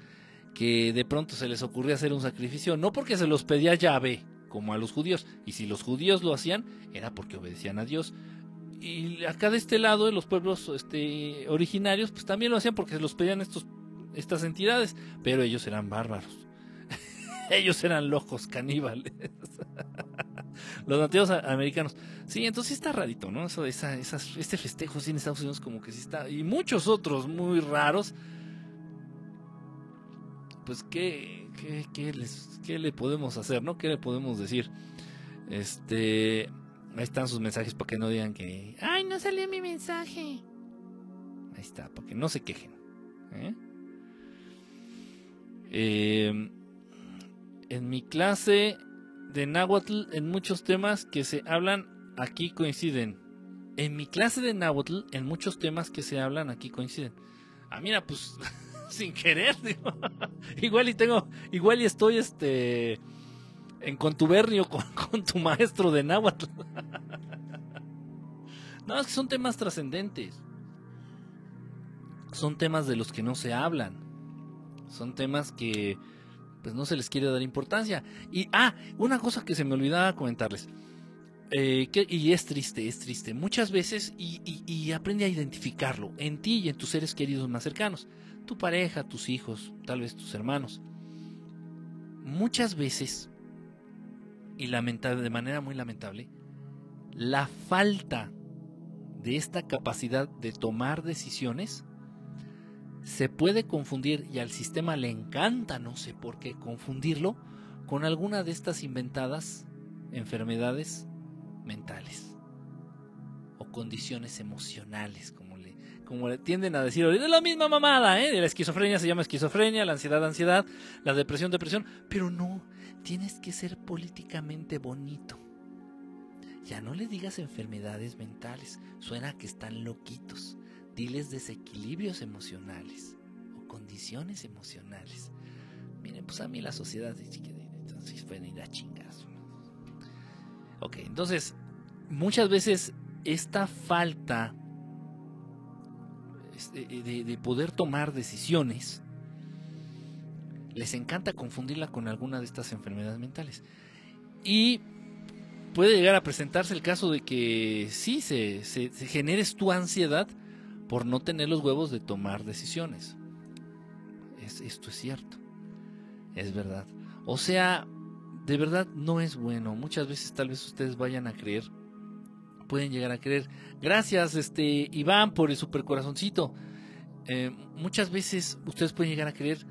que de pronto se les ocurría hacer un sacrificio, no porque se los pedía llave, como a los judíos, y si los judíos lo hacían, era porque obedecían a Dios. Y acá de este lado, los pueblos este, originarios, pues también lo hacían porque se los pedían estos, estas entidades, pero ellos eran bárbaros. ellos eran locos caníbales. Los nativos americanos. Sí, entonces está rarito, ¿no? Eso, esa, esas, este festejo en Estados Unidos como que sí está. Y muchos otros muy raros. Pues, ¿qué, qué, les, qué le podemos hacer, no? ¿Qué le podemos decir? Este... Ahí están sus mensajes para que no digan que... ¡Ay, no salió mi mensaje! Ahí está, para que no se quejen. ¿eh? Eh, en mi clase de náhuatl, en muchos temas que se hablan aquí coinciden. En mi clase de náhuatl, en muchos temas que se hablan aquí coinciden. Ah, mira, pues sin querer, igual y tengo, igual y estoy este en contubernio con, tu maestro de náhuatl. no, es que son temas trascendentes. Son temas de los que no se hablan. Son temas que pues no se les quiere dar importancia. Y, ah, una cosa que se me olvidaba comentarles. Eh, y es triste, es triste. Muchas veces, y, aprende a identificarlo en ti y en tus seres queridos más cercanos. Tu pareja, tus hijos, tal vez tus hermanos. Muchas veces, y lamentable, de manera muy lamentable, la falta de esta capacidad de tomar decisiones se puede confundir y al sistema le encanta, no sé por qué, confundirlo con alguna de estas inventadas enfermedades mentales o condiciones emocionales, como como le tienden a decir Es la misma mamada, ¿eh? La esquizofrenia se llama esquizofrenia, la ansiedad, ansiedad, la depresión, depresión, pero no, tienes que ser políticamente bonito. Ya no le digas enfermedades mentales, suena que están loquitos diles desequilibrios emocionales o condiciones emocionales. Miren, pues a mí la sociedad entonces ir a chingas. Ok, entonces muchas veces esta falta de, de poder tomar decisiones les encanta confundirla con alguna de estas enfermedades mentales. Y puede llegar a presentarse el caso de que sí se generes tu ansiedad por no tener los huevos de tomar decisiones. Es, esto es cierto, es verdad. O sea, de verdad no es bueno. Muchas veces tal vez ustedes vayan a creer, pueden llegar a creer. Gracias, este Iván, por el super corazoncito. Eh, muchas veces ustedes pueden llegar a creer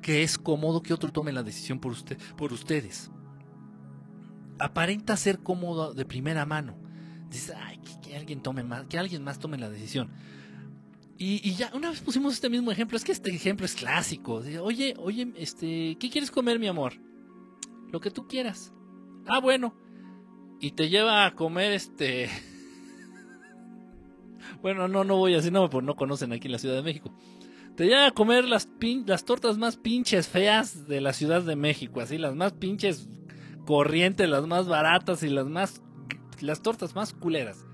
que es cómodo que otro tome la decisión por, usted, por ustedes. Aparenta ser cómodo de primera mano dices, ay, que, alguien tome más, que alguien más tome la decisión. Y, ya una vez pusimos este mismo ejemplo, es que este ejemplo es clásico. Oye, oye, este, ¿qué quieres comer, mi amor? Lo que tú quieras. Ah, bueno. Y te lleva a comer este. bueno, no, no voy a decir no, porque no conocen aquí la Ciudad de México. Te lleva a comer las, las tortas más pinches feas de la Ciudad de México, así, las más pinches corrientes, las más baratas y las más las tortas más culeras.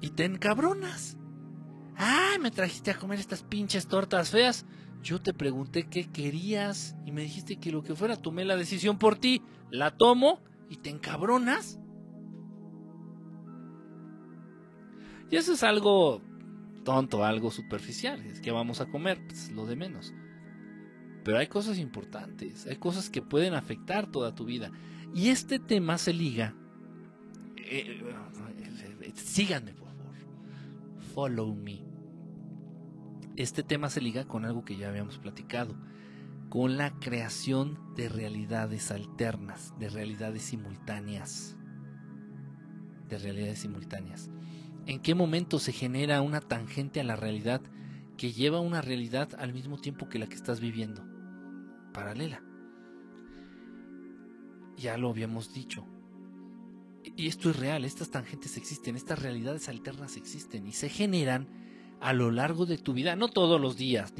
Y te encabronas. Ah, me trajiste a comer estas pinches tortas feas. Yo te pregunté qué querías y me dijiste que lo que fuera tomé la decisión por ti. La tomo y te encabronas. Y eso es algo tonto, algo superficial. Es que vamos a comer, pues lo de menos. Pero hay cosas importantes, hay cosas que pueden afectar toda tu vida. Y este tema se liga eh, eh, síganme, por favor. Follow me. Este tema se liga con algo que ya habíamos platicado, con la creación de realidades alternas, de realidades simultáneas. De realidades simultáneas. ¿En qué momento se genera una tangente a la realidad que lleva una realidad al mismo tiempo que la que estás viviendo? Paralela. Ya lo habíamos dicho y esto es real, estas tangentes existen, estas realidades alternas existen y se generan a lo largo de tu vida, no todos los días,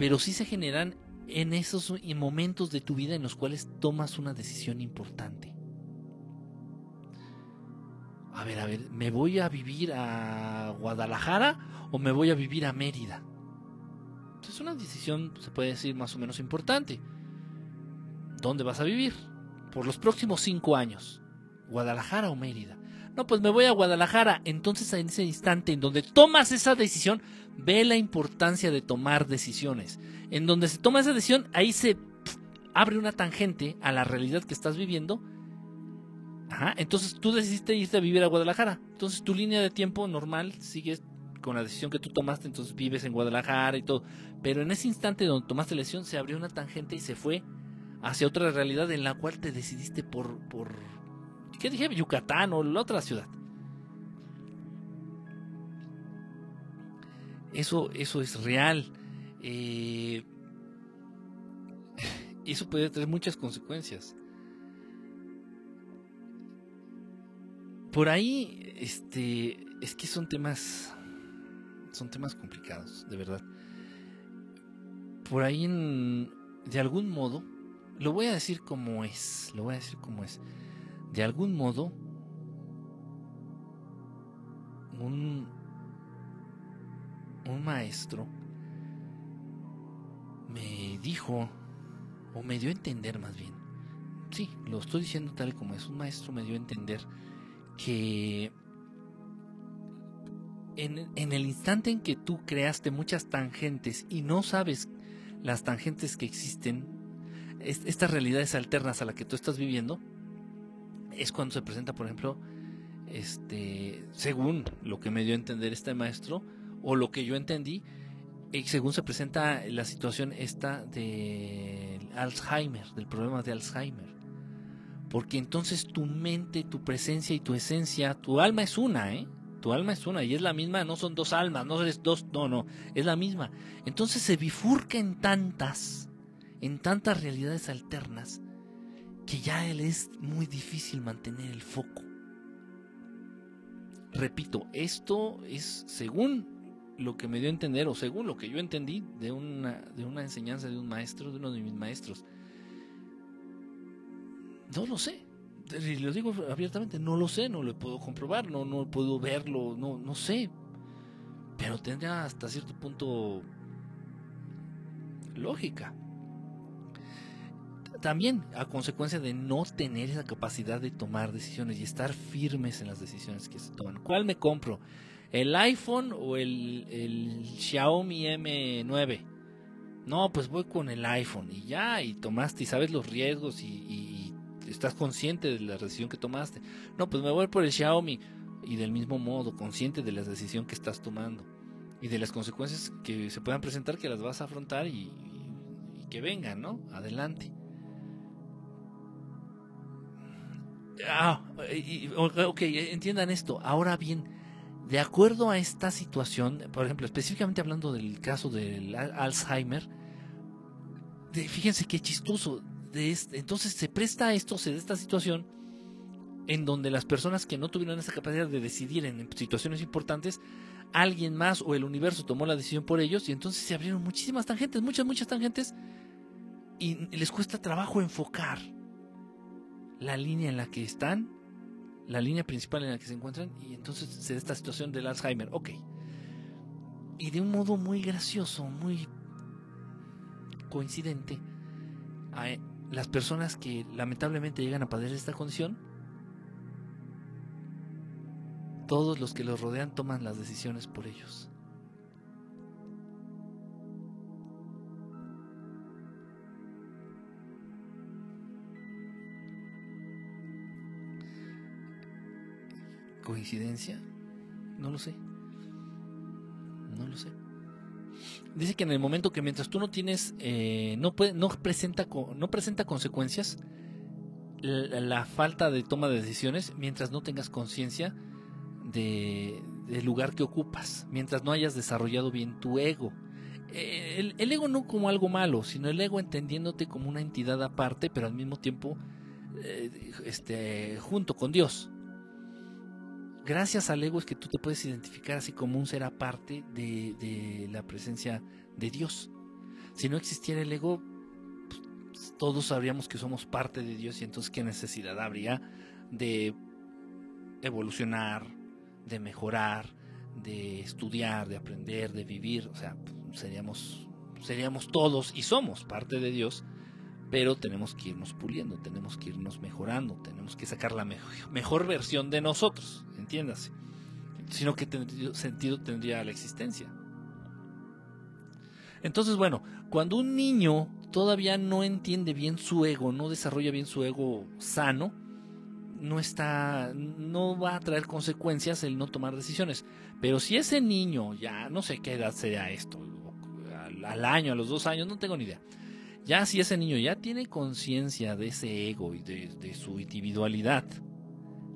pero sí se generan en esos momentos de tu vida en los cuales tomas una decisión importante. A ver, a ver, ¿me voy a vivir a Guadalajara o me voy a vivir a Mérida? Es una decisión, se puede decir, más o menos importante. ¿Dónde vas a vivir? Por los próximos cinco años. Guadalajara o Mérida. No, pues me voy a Guadalajara. Entonces en ese instante en donde tomas esa decisión, ve la importancia de tomar decisiones. En donde se toma esa decisión, ahí se abre una tangente a la realidad que estás viviendo. Ajá, entonces tú decidiste irte a vivir a Guadalajara. Entonces tu línea de tiempo normal sigue con la decisión que tú tomaste, entonces vives en Guadalajara y todo. Pero en ese instante donde tomaste la decisión, se abrió una tangente y se fue hacia otra realidad en la cual te decidiste por, por ¿qué dije? Yucatán o la otra ciudad. Eso, eso es real. Eh, eso puede tener muchas consecuencias. Por ahí, este, es que son temas, son temas complicados, de verdad. Por ahí, de algún modo, lo voy a decir como es, lo voy a decir como es. De algún modo, un, un maestro me dijo, o me dio a entender más bien, sí, lo estoy diciendo tal como es, un maestro me dio a entender que en, en, el instante en que tú creaste muchas tangentes y no sabes las tangentes que existen, estas realidades alternas a la que tú estás viviendo, es cuando se presenta, por ejemplo, este, según lo que me dio a entender este maestro, o lo que yo entendí, y según se presenta la situación esta de Alzheimer, del problema de Alzheimer. Porque entonces tu mente, tu presencia y tu esencia, tu alma es una, ¿eh? Tu alma es una y es la misma, no son dos almas, no eres dos, no, no, es la misma. Entonces se bifurca en tantas en tantas realidades alternas que ya él es muy difícil mantener el foco. Repito, esto es según lo que me dio a entender o según lo que yo entendí de una, de una enseñanza de un maestro, de uno de mis maestros. No lo sé. Y lo digo abiertamente, no lo sé, no lo puedo comprobar, no, no puedo verlo, no, no sé. Pero tendría hasta cierto punto lógica también a consecuencia de no tener esa capacidad de tomar decisiones y estar firmes en las decisiones que se toman. ¿Cuál me compro? ¿El iPhone o el, el Xiaomi M9? No, pues voy con el iPhone y ya, y tomaste y sabes los riesgos y, y estás consciente de la decisión que tomaste. No, pues me voy por el Xiaomi y del mismo modo, consciente de la decisión que estás tomando y de las consecuencias que se puedan presentar que las vas a afrontar y, y que vengan, ¿no? Adelante. Ah, ok, entiendan esto. Ahora bien, de acuerdo a esta situación, por ejemplo, específicamente hablando del caso del Alzheimer, fíjense qué chistoso. De entonces se presta esto, se da esta situación en donde las personas que no tuvieron esa capacidad de decidir en situaciones importantes, alguien más o el universo tomó la decisión por ellos y entonces se abrieron muchísimas tangentes, muchas, muchas tangentes y les cuesta trabajo enfocar la línea en la que están, la línea principal en la que se encuentran, y entonces se da esta situación del Alzheimer. Ok. Y de un modo muy gracioso, muy coincidente, las personas que lamentablemente llegan a padecer esta condición, todos los que los rodean toman las decisiones por ellos. ¿Coincidencia? No lo sé. No lo sé. Dice que en el momento que mientras tú no tienes, eh, no, puede, no, presenta, no presenta consecuencias la, falta de toma de decisiones mientras no tengas conciencia de, del lugar que ocupas, mientras no hayas desarrollado bien tu ego. Eh, el, ego no como algo malo, sino el ego entendiéndote como una entidad aparte, pero al mismo tiempo eh, este, junto con Dios gracias al ego es que tú te puedes identificar así como un ser aparte de, la presencia de Dios. Si no existiera el ego, pues, todos sabríamos que somos parte de Dios y entonces qué necesidad habría de evolucionar, de mejorar, de estudiar, de aprender, de vivir. O sea, seríamos, seríamos todos y somos parte de Dios, pero tenemos que irnos puliendo, tenemos que irnos mejorando, tenemos que sacar la mejor, versión de nosotros, entiéndase. Sino que sentido tendría la existencia. Entonces, bueno, cuando un niño todavía no entiende bien su ego, no desarrolla bien su ego sano, no está, no va a traer consecuencias el no tomar decisiones. Pero si ese niño, ya no sé qué edad sea esto, al, año, a los dos años, no tengo ni idea. Ya si ese niño ya tiene conciencia de ese ego y de, su individualidad,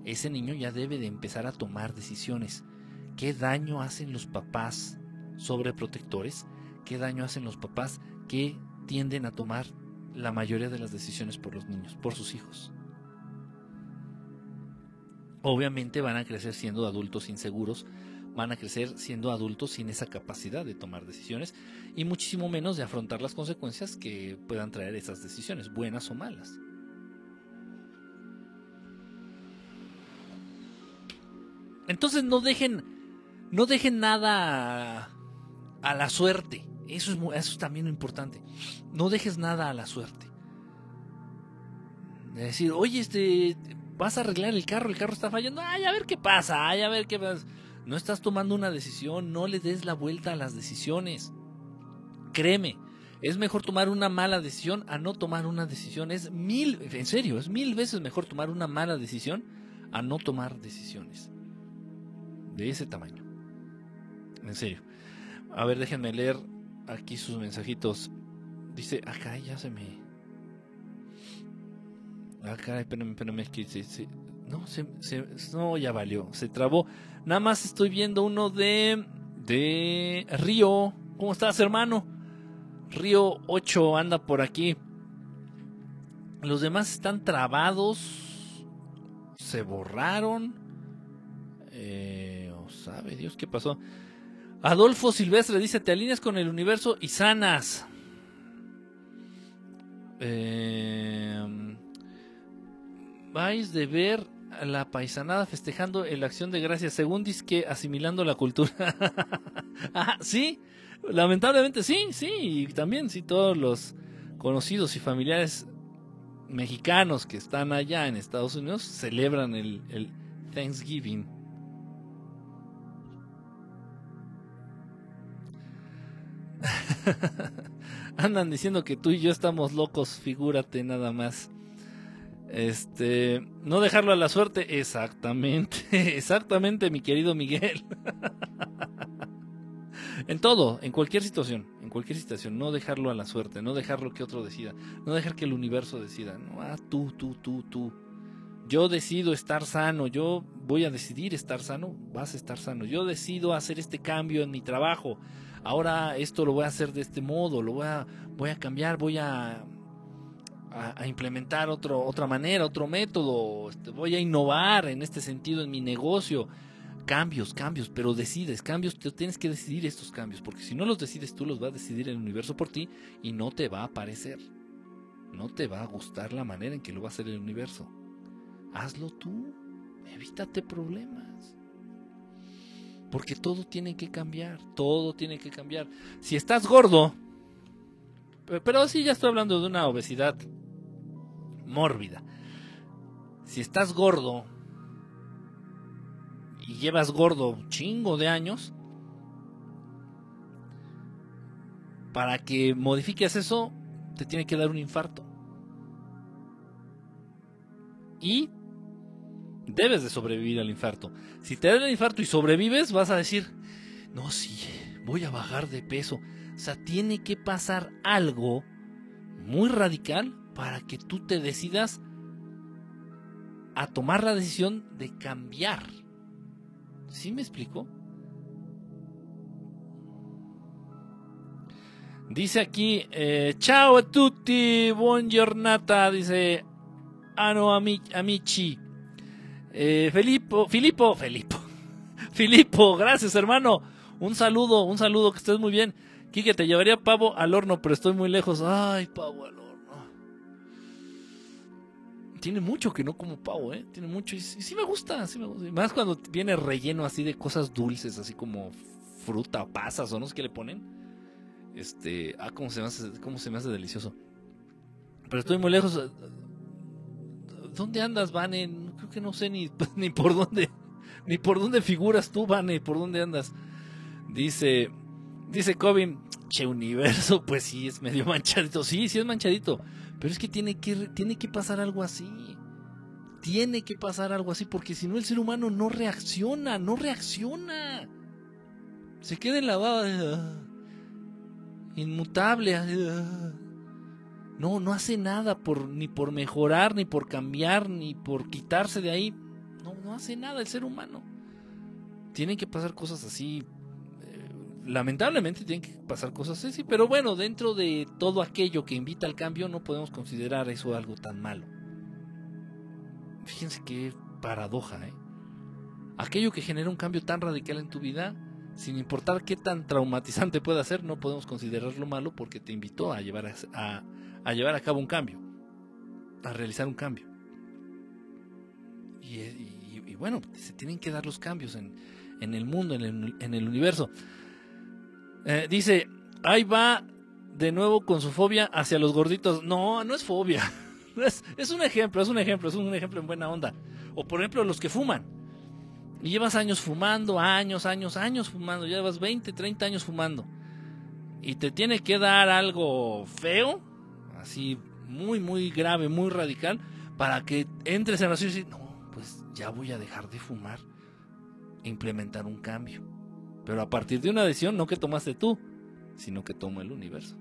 ese niño ya debe de empezar a tomar decisiones. ¿Qué daño hacen los papás sobreprotectores? ¿Qué daño hacen los papás que tienden a tomar la mayoría de las decisiones por los niños, por sus hijos? Obviamente van a crecer siendo adultos inseguros, van a crecer siendo adultos sin esa capacidad de tomar decisiones y muchísimo menos de afrontar las consecuencias que puedan traer esas decisiones, buenas o malas. Entonces no dejen, no dejen nada a, la suerte. Eso es, eso es también importante. No dejes nada a la suerte. De decir, oye, este, vas a arreglar el carro, el carro está fallando, ay, a ver qué pasa, ay, a ver qué pasa. No estás tomando una decisión, no le des la vuelta a las decisiones. Créeme, es mejor tomar una mala decisión a no tomar una decisión. Es mil, en serio, es mil veces mejor tomar una mala decisión a no tomar decisiones. De ese tamaño. En serio. A ver, déjenme leer aquí sus mensajitos. Dice, acá ya se me... Ah, caray, espérame, espérame, es no, se, no, ya valió, se trabó. Nada más estoy viendo uno de, de Río. ¿Cómo estás, hermano? Río 8 anda por aquí. Los demás están trabados. Se borraron. Eh, oh, sabe Dios qué pasó. Adolfo Silvestre dice, te alineas con el universo y sanas. Eh, vais de ver la paisanada festejando en la acción de gracias, según que asimilando la cultura. ah, sí, lamentablemente sí, sí, y también sí, todos los conocidos y familiares mexicanos que están allá en Estados Unidos celebran el, el Thanksgiving. Andan diciendo que tú y yo estamos locos, figúrate nada más. Este, no dejarlo a la suerte, exactamente, exactamente, mi querido Miguel. en todo, en cualquier situación, en cualquier situación, no dejarlo a la suerte, no dejarlo que otro decida, no dejar que el universo decida, ah, tú, tú, tú, tú. Yo decido estar sano, yo voy a decidir estar sano, vas a estar sano. Yo decido hacer este cambio en mi trabajo. Ahora esto lo voy a hacer de este modo, lo voy a cambiar, voy a a, implementar otro, otra manera, otro método, este, voy a innovar en este sentido en mi negocio. Cambios, cambios, pero decides, cambios, tú tienes que decidir estos cambios, porque si no los decides tú, los va a decidir el universo por ti y no te va a parecer. No te va a gustar la manera en que lo va a hacer el universo. Hazlo tú, evítate problemas. Porque todo tiene que cambiar, todo tiene que cambiar. Si estás gordo, pero sí ya estoy hablando de una obesidad mórbida. Si estás gordo y llevas gordo chingo de años, para que modifiques eso, te tiene que dar un infarto. Y debes de sobrevivir al infarto. Si te da el infarto y sobrevives, vas a decir, no, sí, voy a bajar de peso. O sea, tiene que pasar algo muy radical para que tú te decidas a tomar la decisión de cambiar. ¿Sí me explico? Dice aquí, eh, a tutti, buongiornata, dice Ano Amici. Eh, Filippo, Filippo, Filippo, Filippo, gracias hermano. Un saludo, un saludo, que estés muy bien. Quique, te llevaría pavo al horno, pero estoy muy lejos. Ay, pavo al horno tiene mucho que no como pavo, ¿eh? Tiene mucho y, sí me gusta. Más cuando viene relleno así de cosas dulces, así como fruta o pasas o no sé qué le ponen. Este, ah, cómo se me hace, cómo se me hace delicioso. pero estoy muy lejos. ¿Dónde andas, Vane? Creo que no sé ni, ni por dónde, ni por dónde figuras tú, Vane, por dónde andas. Dice, dice Cobin, che universo, pues sí, es medio manchadito. Sí, sí es manchadito. Pero es que tiene que, tiene que pasar algo así. Tiene que pasar algo así, porque si no el ser humano no reacciona, no reacciona. Se queda en la baba, inmutable. No, no hace nada por, ni por mejorar, ni por cambiar, ni por quitarse de ahí. No, no hace nada el ser humano. Tienen que pasar cosas así. Lamentablemente tienen que pasar cosas así, pero bueno, dentro de todo aquello que invita al cambio, no podemos considerar eso algo tan malo. Fíjense qué paradoja, ¿eh? Aquello que genera un cambio tan radical en tu vida, sin importar qué tan traumatizante pueda ser, no podemos considerarlo malo porque te invitó a llevar a llevar a cabo un cambio, a realizar un cambio. Y, bueno, se tienen que dar los cambios en, el mundo, en el, universo. Eh, dice, ahí va de nuevo con su fobia hacia los gorditos. No, no es fobia. Es, es, un ejemplo, es un ejemplo, es un ejemplo en buena onda. O por ejemplo los que fuman. Y llevas años fumando, años, años, años fumando. Llevas 20, 30 años fumando. Y te tiene que dar algo feo así muy, muy grave, muy radical, para que entres en la y no, pues ya voy a dejar de fumar e implementar un cambio. Pero a partir de una decisión, no que tomaste tú, sino que tomó el universo.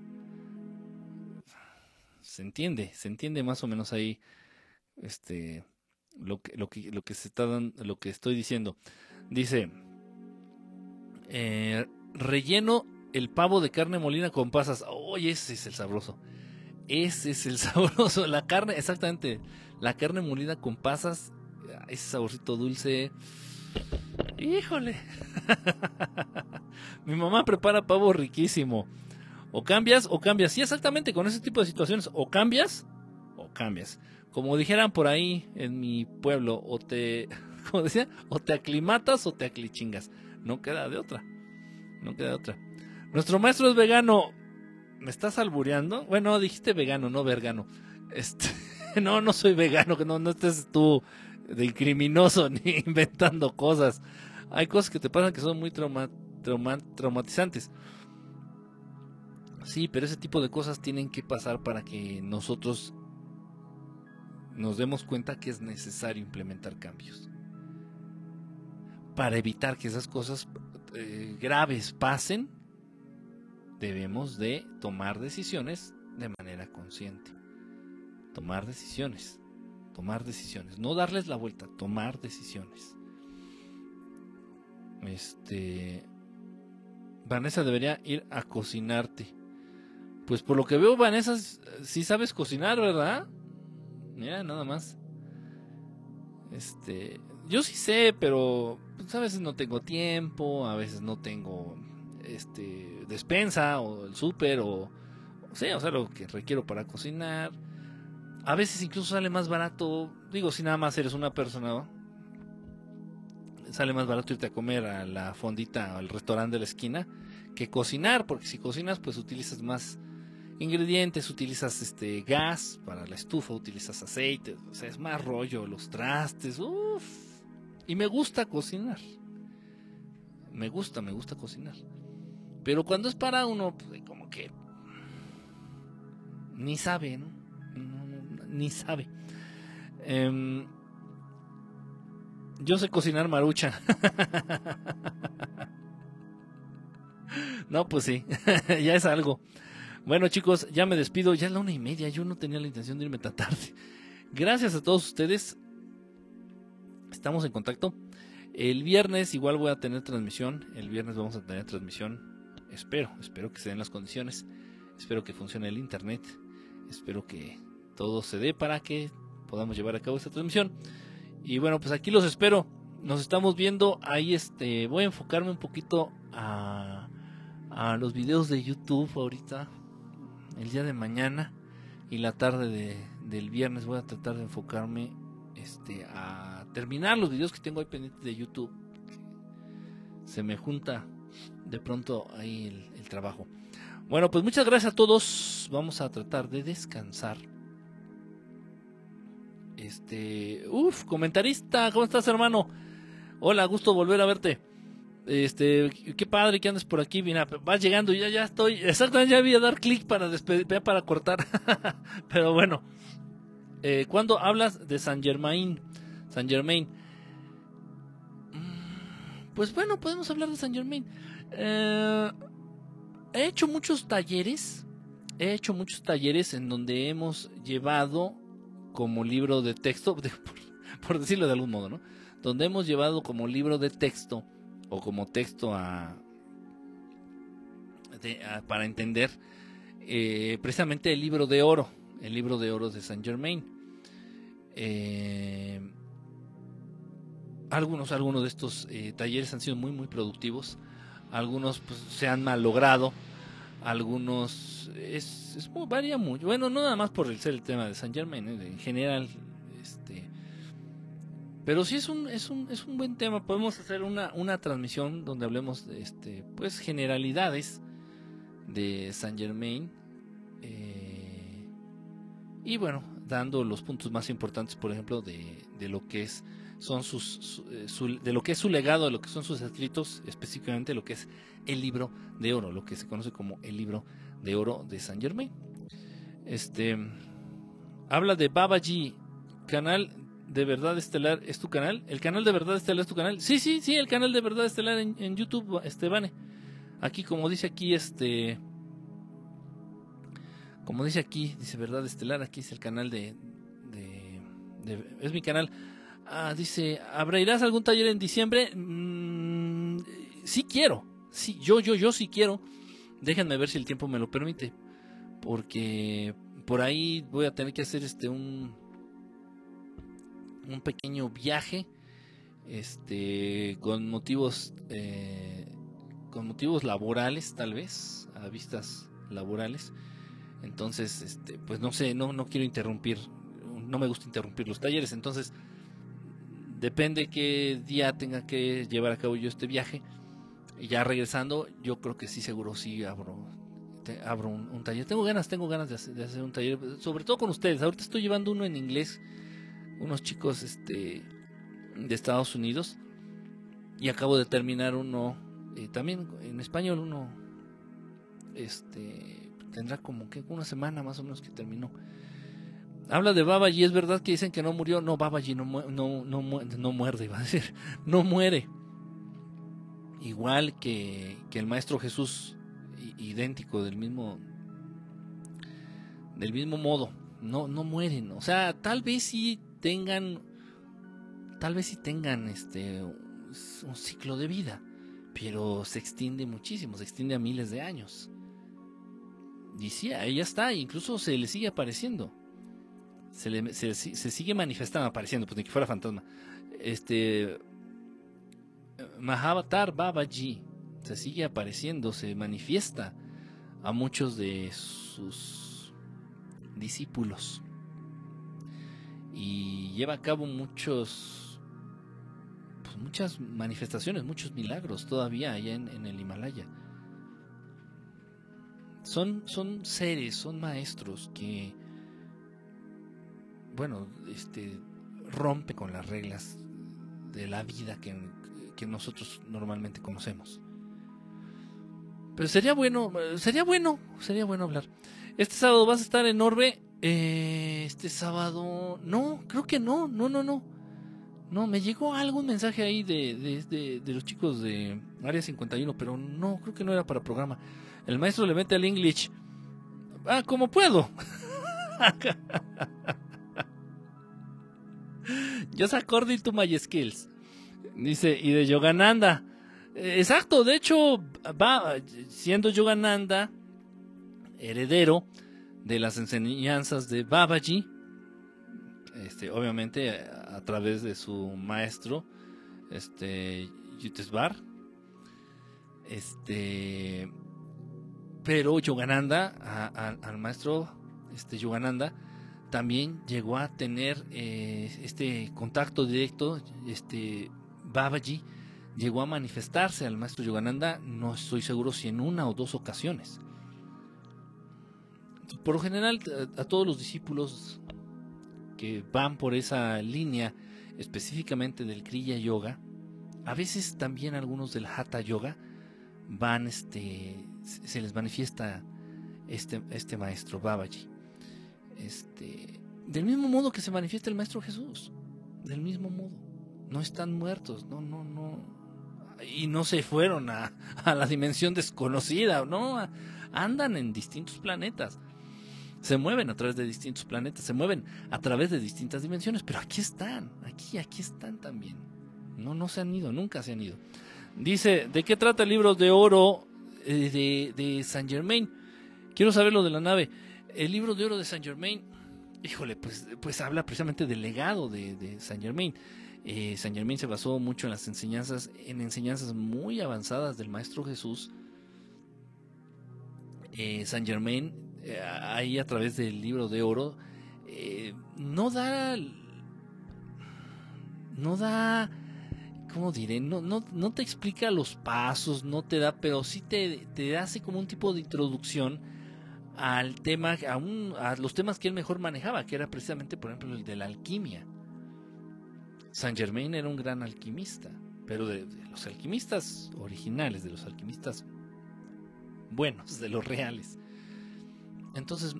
Se entiende, se entiende más o menos ahí este lo que, lo que, lo que se está dando, lo que estoy diciendo. Dice eh, relleno el pavo de carne molina con pasas. Oye, ese es el sabroso. Ese es el sabroso. La carne, exactamente. La carne molida con pasas. Ese saborcito dulce. Híjole. Mi mamá prepara pavo riquísimo. O cambias o cambias. Sí, exactamente con ese tipo de situaciones. O cambias o cambias. Como dijeran por ahí en mi pueblo, o te, como decía, o te aclimatas o te aclichingas. No queda de otra. No queda de otra. Nuestro maestro es vegano. ¿Me estás albureando? Bueno, dijiste vegano, no vergano. Este, no, no soy vegano, que no, no estés tú de criminoso ni inventando cosas. Hay cosas que te pasan que son muy trauma, traumatizantes. Sí, pero ese tipo de cosas tienen que pasar para que nosotros nos demos cuenta que es necesario implementar cambios. Para evitar que esas cosas eh, graves pasen debemos de tomar decisiones de manera consciente. Tomar decisiones, tomar decisiones, no darles la vuelta, tomar decisiones. Este Vanessa debería ir a cocinarte. Pues por lo que veo, Vanessa, sí sabes cocinar, ¿verdad? Mira, nada más. Este, yo sí sé, pero pues, a veces no tengo tiempo, a veces no tengo este, despensa o el súper o, o sea, o sea, lo que requiero para cocinar. A veces incluso sale más barato, digo, si nada más eres una persona, sale más barato irte a comer a la fondita o al restaurante de la esquina que cocinar, porque si cocinas pues utilizas más ingredientes, utilizas este gas para la estufa, utilizas aceite, o sea, es más rollo, los trastes, uff. Y me gusta cocinar. Me gusta, me gusta cocinar. Pero cuando es para uno, pues, como que ni sabe, ¿no? Ni sabe. Em, yo sé cocinar marucha. no, pues sí, ya es algo. Bueno, chicos, ya me despido. Ya es la una y media. Yo no tenía la intención de irme tan tarde. Gracias a todos ustedes. Estamos en contacto. El viernes igual voy a tener transmisión. El viernes vamos a tener transmisión espero, espero que se den las condiciones, espero que funcione el internet, espero que todo se dé para que podamos llevar a cabo esta transmisión. Y bueno, pues aquí los espero. Nos estamos viendo. Ahí este voy a enfocarme un poquito a, a los videos de YouTube ahorita. El día de mañana y la tarde de, del viernes voy a tratar de enfocarme este a terminar los videos que tengo ahí pendientes de YouTube. Se me junta de pronto ahí el, trabajo. Bueno, pues muchas gracias a todos. Vamos a tratar de descansar. Este, uf, comentarista, ¿cómo estás, hermano? Hola, gusto volver a verte. Este, qué padre que andes por aquí, mira, vas llegando, ya ya estoy, exactamente ya voy a dar clic para despedir, para cortar. Pero bueno, eh, cuando hablas de San Germain, San Germain, mm, pues bueno, podemos hablar de San Germain. Eh, he hecho muchos talleres, he hecho muchos talleres en donde hemos llevado como libro de texto, por, decirlo de algún modo, ¿no? Donde hemos llevado como libro de texto o como texto a, para entender eh, precisamente el libro de oro, el libro de oro de Saint Germain. Eh, algunos, algunos de estos eh, talleres han sido muy, muy productivos. Algunos pues, se han malogrado algunos es, es varía mucho bueno no nada más por el ser el tema de San Germain ¿eh? en general este pero sí es un es un es un buen tema podemos hacer una una transmisión donde hablemos de este pues generalidades de San Germain eh, y bueno dando los puntos más importantes por ejemplo de, de lo que es son sus, eh, de lo que es su legado, de lo que son sus escritos, específicamente lo que es el libro de oro, lo que se conoce como el libro de oro de Saint Germain. Este habla de Babaji, canal de verdad estelar, ¿es tu canal? ¿El canal de verdad estelar es tu canal? Sí, sí, sí, el canal de verdad estelar en, YouTube, este Aquí, como dice aquí, este. Como dice aquí, dice verdad estelar, aquí es el canal de, de es mi canal. Ah, dice, ¿irás algún taller en diciembre? Mm, sí quiero. Sí, yo, yo, yo sí quiero. Déjenme ver si el tiempo me lo permite. Porque por ahí voy a tener que hacer este un, un pequeño viaje. Este. con motivos. Eh, con motivos laborales, tal vez. A vistas laborales. Entonces, este, pues no sé, no, no quiero interrumpir. No me gusta interrumpir los talleres. Entonces Depende qué día tenga que llevar a cabo yo este viaje. Y ya regresando, yo creo que sí, seguro sí abro, abro un, taller. Tengo ganas, tengo ganas de hacer, un taller, sobre todo con ustedes. Ahorita estoy llevando uno en inglés, unos chicos este, de Estados Unidos. Y acabo de terminar uno, eh, también en español, uno este tendrá como que una semana más o menos que terminó habla de Babaji, es verdad que dicen que no murió. No, Babaji no, no, no, no muerde, iba a decir. No muere. Igual que, que el Maestro Jesús, idéntico, del mismo, del mismo modo. No, no mueren. O sea, tal vez sí tengan, tal vez sí tengan este, un ciclo de vida, pero se extiende muchísimo, se extiende a miles de años. Y sí, ahí está, incluso se le sigue apareciendo se, se, sigue manifestando, apareciendo, pues ni que fuera fantasma. Este Mahavatar Babaji se sigue apareciendo, se manifiesta a muchos de sus discípulos y lleva a cabo muchos pues muchas manifestaciones, muchos milagros todavía allá en el Himalaya. Son, son seres, son maestros que bueno, este, rompe con las reglas de la vida que, nosotros normalmente conocemos. Pero sería bueno, sería bueno, sería bueno hablar. Este sábado vas a estar en Orbe. Eh, este sábado, no, creo que no, no, no, no. No, me llegó algún mensaje ahí de, de, de, los chicos de Área 51, pero no, creo que no era para programa. El maestro le mete al English. Ah, como puedo. Yo according to my skills. Dice, y de Yogananda. Exacto, de hecho, va siendo Yogananda heredero de las enseñanzas de Babaji, este, obviamente a, través de su maestro, este, Yutesbar, este, pero Yogananda, al maestro, este, Yogananda, también llegó a tener eh, este contacto directo, este Babaji llegó a manifestarse al maestro Yogananda, no estoy seguro si en una o dos ocasiones. Por lo general, a, todos los discípulos que van por esa línea específicamente del Kriya Yoga, a veces también algunos del Hatha Yoga van, este, se les manifiesta este, este maestro Babaji. Este, del mismo modo que se manifiesta el maestro Jesús, del mismo modo. No están muertos, no, no, no. Y no se fueron a, a la dimensión desconocida, no, andan en distintos planetas se mueven a través de distintos planetas, se mueven a través de distintas dimensiones, pero aquí están, aquí, aquí están también. No, no se han ido, nunca se han ido. Dice, ¿de qué trata el libro de oro eh, de, de Saint Germain? Quiero saber lo de la nave. El libro de oro de Saint Germain, híjole, pues, pues habla precisamente del legado de, de Saint Germain. Eh, Saint Germain se basó mucho en las enseñanzas, en enseñanzas muy avanzadas del Maestro Jesús. Eh, Saint Germain eh, ahí a través del libro de oro, eh, no da, no da, ¿cómo diré? No, no, no te explica los pasos, no te da, pero sí te, te hace como un tipo de introducción al tema, a, a los temas que él mejor manejaba, que era precisamente, por ejemplo, el de la alquimia. Saint Germain era un gran alquimista, pero de los alquimistas originales, de los alquimistas buenos, de los reales. Entonces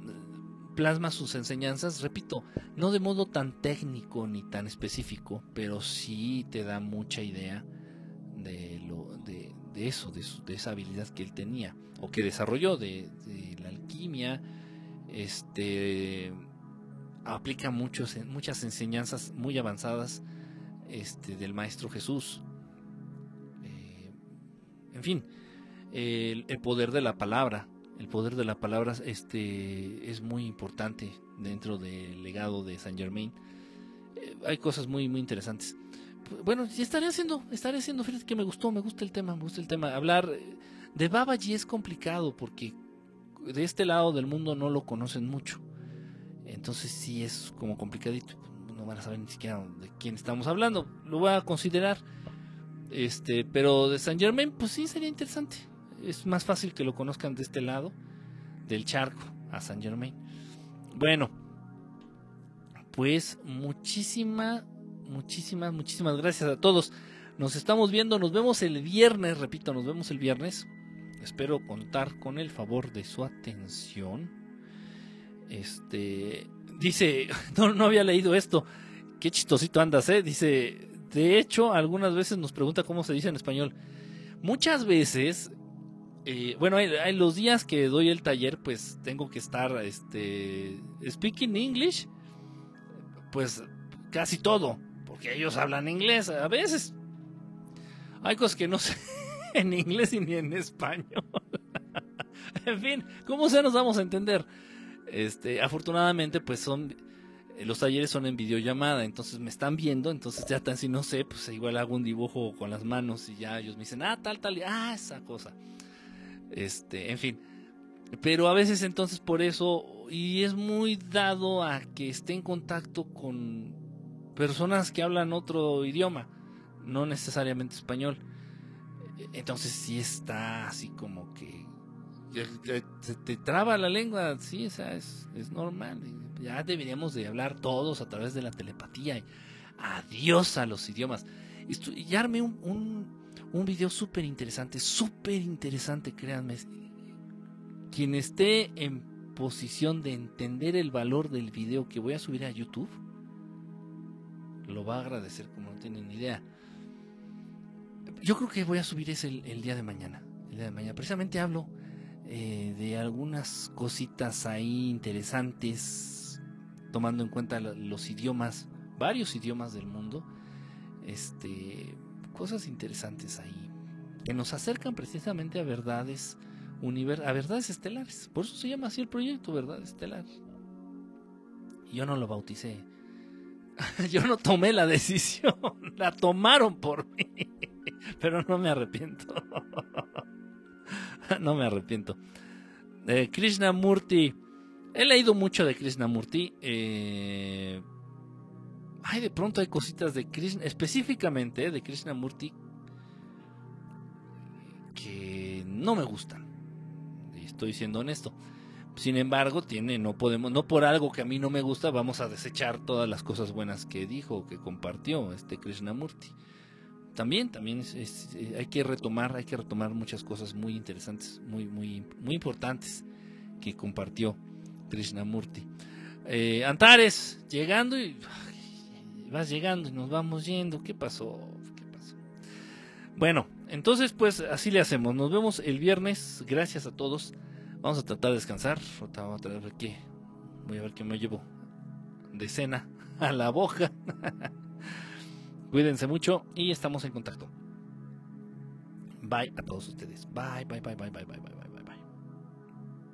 plasma sus enseñanzas, repito, no de modo tan técnico ni tan específico, pero sí te da mucha idea de, lo, de, eso, de, esa habilidad que él tenía o que desarrolló de, la alquimia. Este aplica muchos, muchas enseñanzas muy avanzadas este, del Maestro Jesús. Eh, en fin, el, poder de la palabra, el poder de la palabra este, es muy importante dentro del legado de Saint Germain. Eh, hay cosas muy, muy interesantes. Bueno, estaré haciendo, estaré haciendo, fíjate que me gustó, me gusta el tema, me gusta el tema. Hablar de Babaji es complicado porque de este lado del mundo no lo conocen mucho. Entonces sí es como complicadito. No van a saber ni siquiera de quién estamos hablando. Lo voy a considerar. Este, pero de Saint Germain, pues sí sería interesante es más fácil que lo conozcan de este lado del charco a San Germain. Bueno, pues muchísimas, muchísimas, muchísimas gracias a todos. Nos estamos viendo, nos vemos el viernes, repito, nos vemos el viernes. Espero contar con el favor de su atención. Este dice, no, no había leído esto. Qué chistosito andas, eh. Dice, de hecho, algunas veces nos pregunta cómo se dice en español. Muchas veces eh, bueno, hay, los días que doy el taller, pues tengo que estar, este, speaking English, pues casi todo, porque ellos hablan inglés a veces. Hay cosas que no sé en inglés y ni en español. en fin, ¿cómo se nos vamos a entender? Este, afortunadamente, pues son los talleres son en videollamada, entonces me están viendo, entonces ya tan si no sé, pues igual hago un dibujo con las manos y ya ellos me dicen, ah, tal, tal, ah, esa cosa. Este, en fin. Pero a veces entonces por eso, y es muy dado a que esté en contacto con personas que hablan otro idioma, no necesariamente español. Entonces sí está así como que se te traba la lengua, sí, o es, es normal. Ya deberíamos de hablar todos a través de la telepatía. Adiós a los idiomas. Y un un video súper interesante, súper interesante, créanme. Quien esté en posición de entender el valor del video que voy a subir a YouTube, lo va a agradecer como no tienen idea. Yo creo que voy a subir ese el, día de mañana. El día de mañana. Precisamente hablo eh, de algunas cositas ahí interesantes, tomando en cuenta los idiomas, varios idiomas del mundo. Este, cosas interesantes ahí que nos acercan precisamente a verdades a verdades estelares. Por eso se llama así el proyecto, verdad estelar. Yo no lo bauticé. Yo no tomé la decisión, la tomaron por mí. Pero no me arrepiento. No me arrepiento. Eh, Krishnamurti. He leído mucho de Krishnamurti. Eh, ay, de pronto hay cositas de Krishna, específicamente de Krishnamurti, que no me gustan. Estoy siendo honesto. Sin embargo, tiene, no podemos, no por algo que a mí no me gusta, vamos a desechar todas las cosas buenas que dijo, que compartió este Krishnamurti. También, también eh, hay que retomar, hay que retomar muchas cosas muy interesantes, muy, muy, muy importantes que compartió Krishnamurti. Eh, Antares, llegando y vas llegando y nos vamos yendo. ¿Qué pasó? ¿Qué pasó? Bueno, entonces pues así le hacemos. Nos vemos el viernes. Gracias a todos. Vamos a tratar de descansar. Voy a ver qué. Me llevo de cena a la boca. Cuídense mucho y estamos en contacto. Bye a todos ustedes. Bye, bye, bye, bye, bye, bye, bye, bye.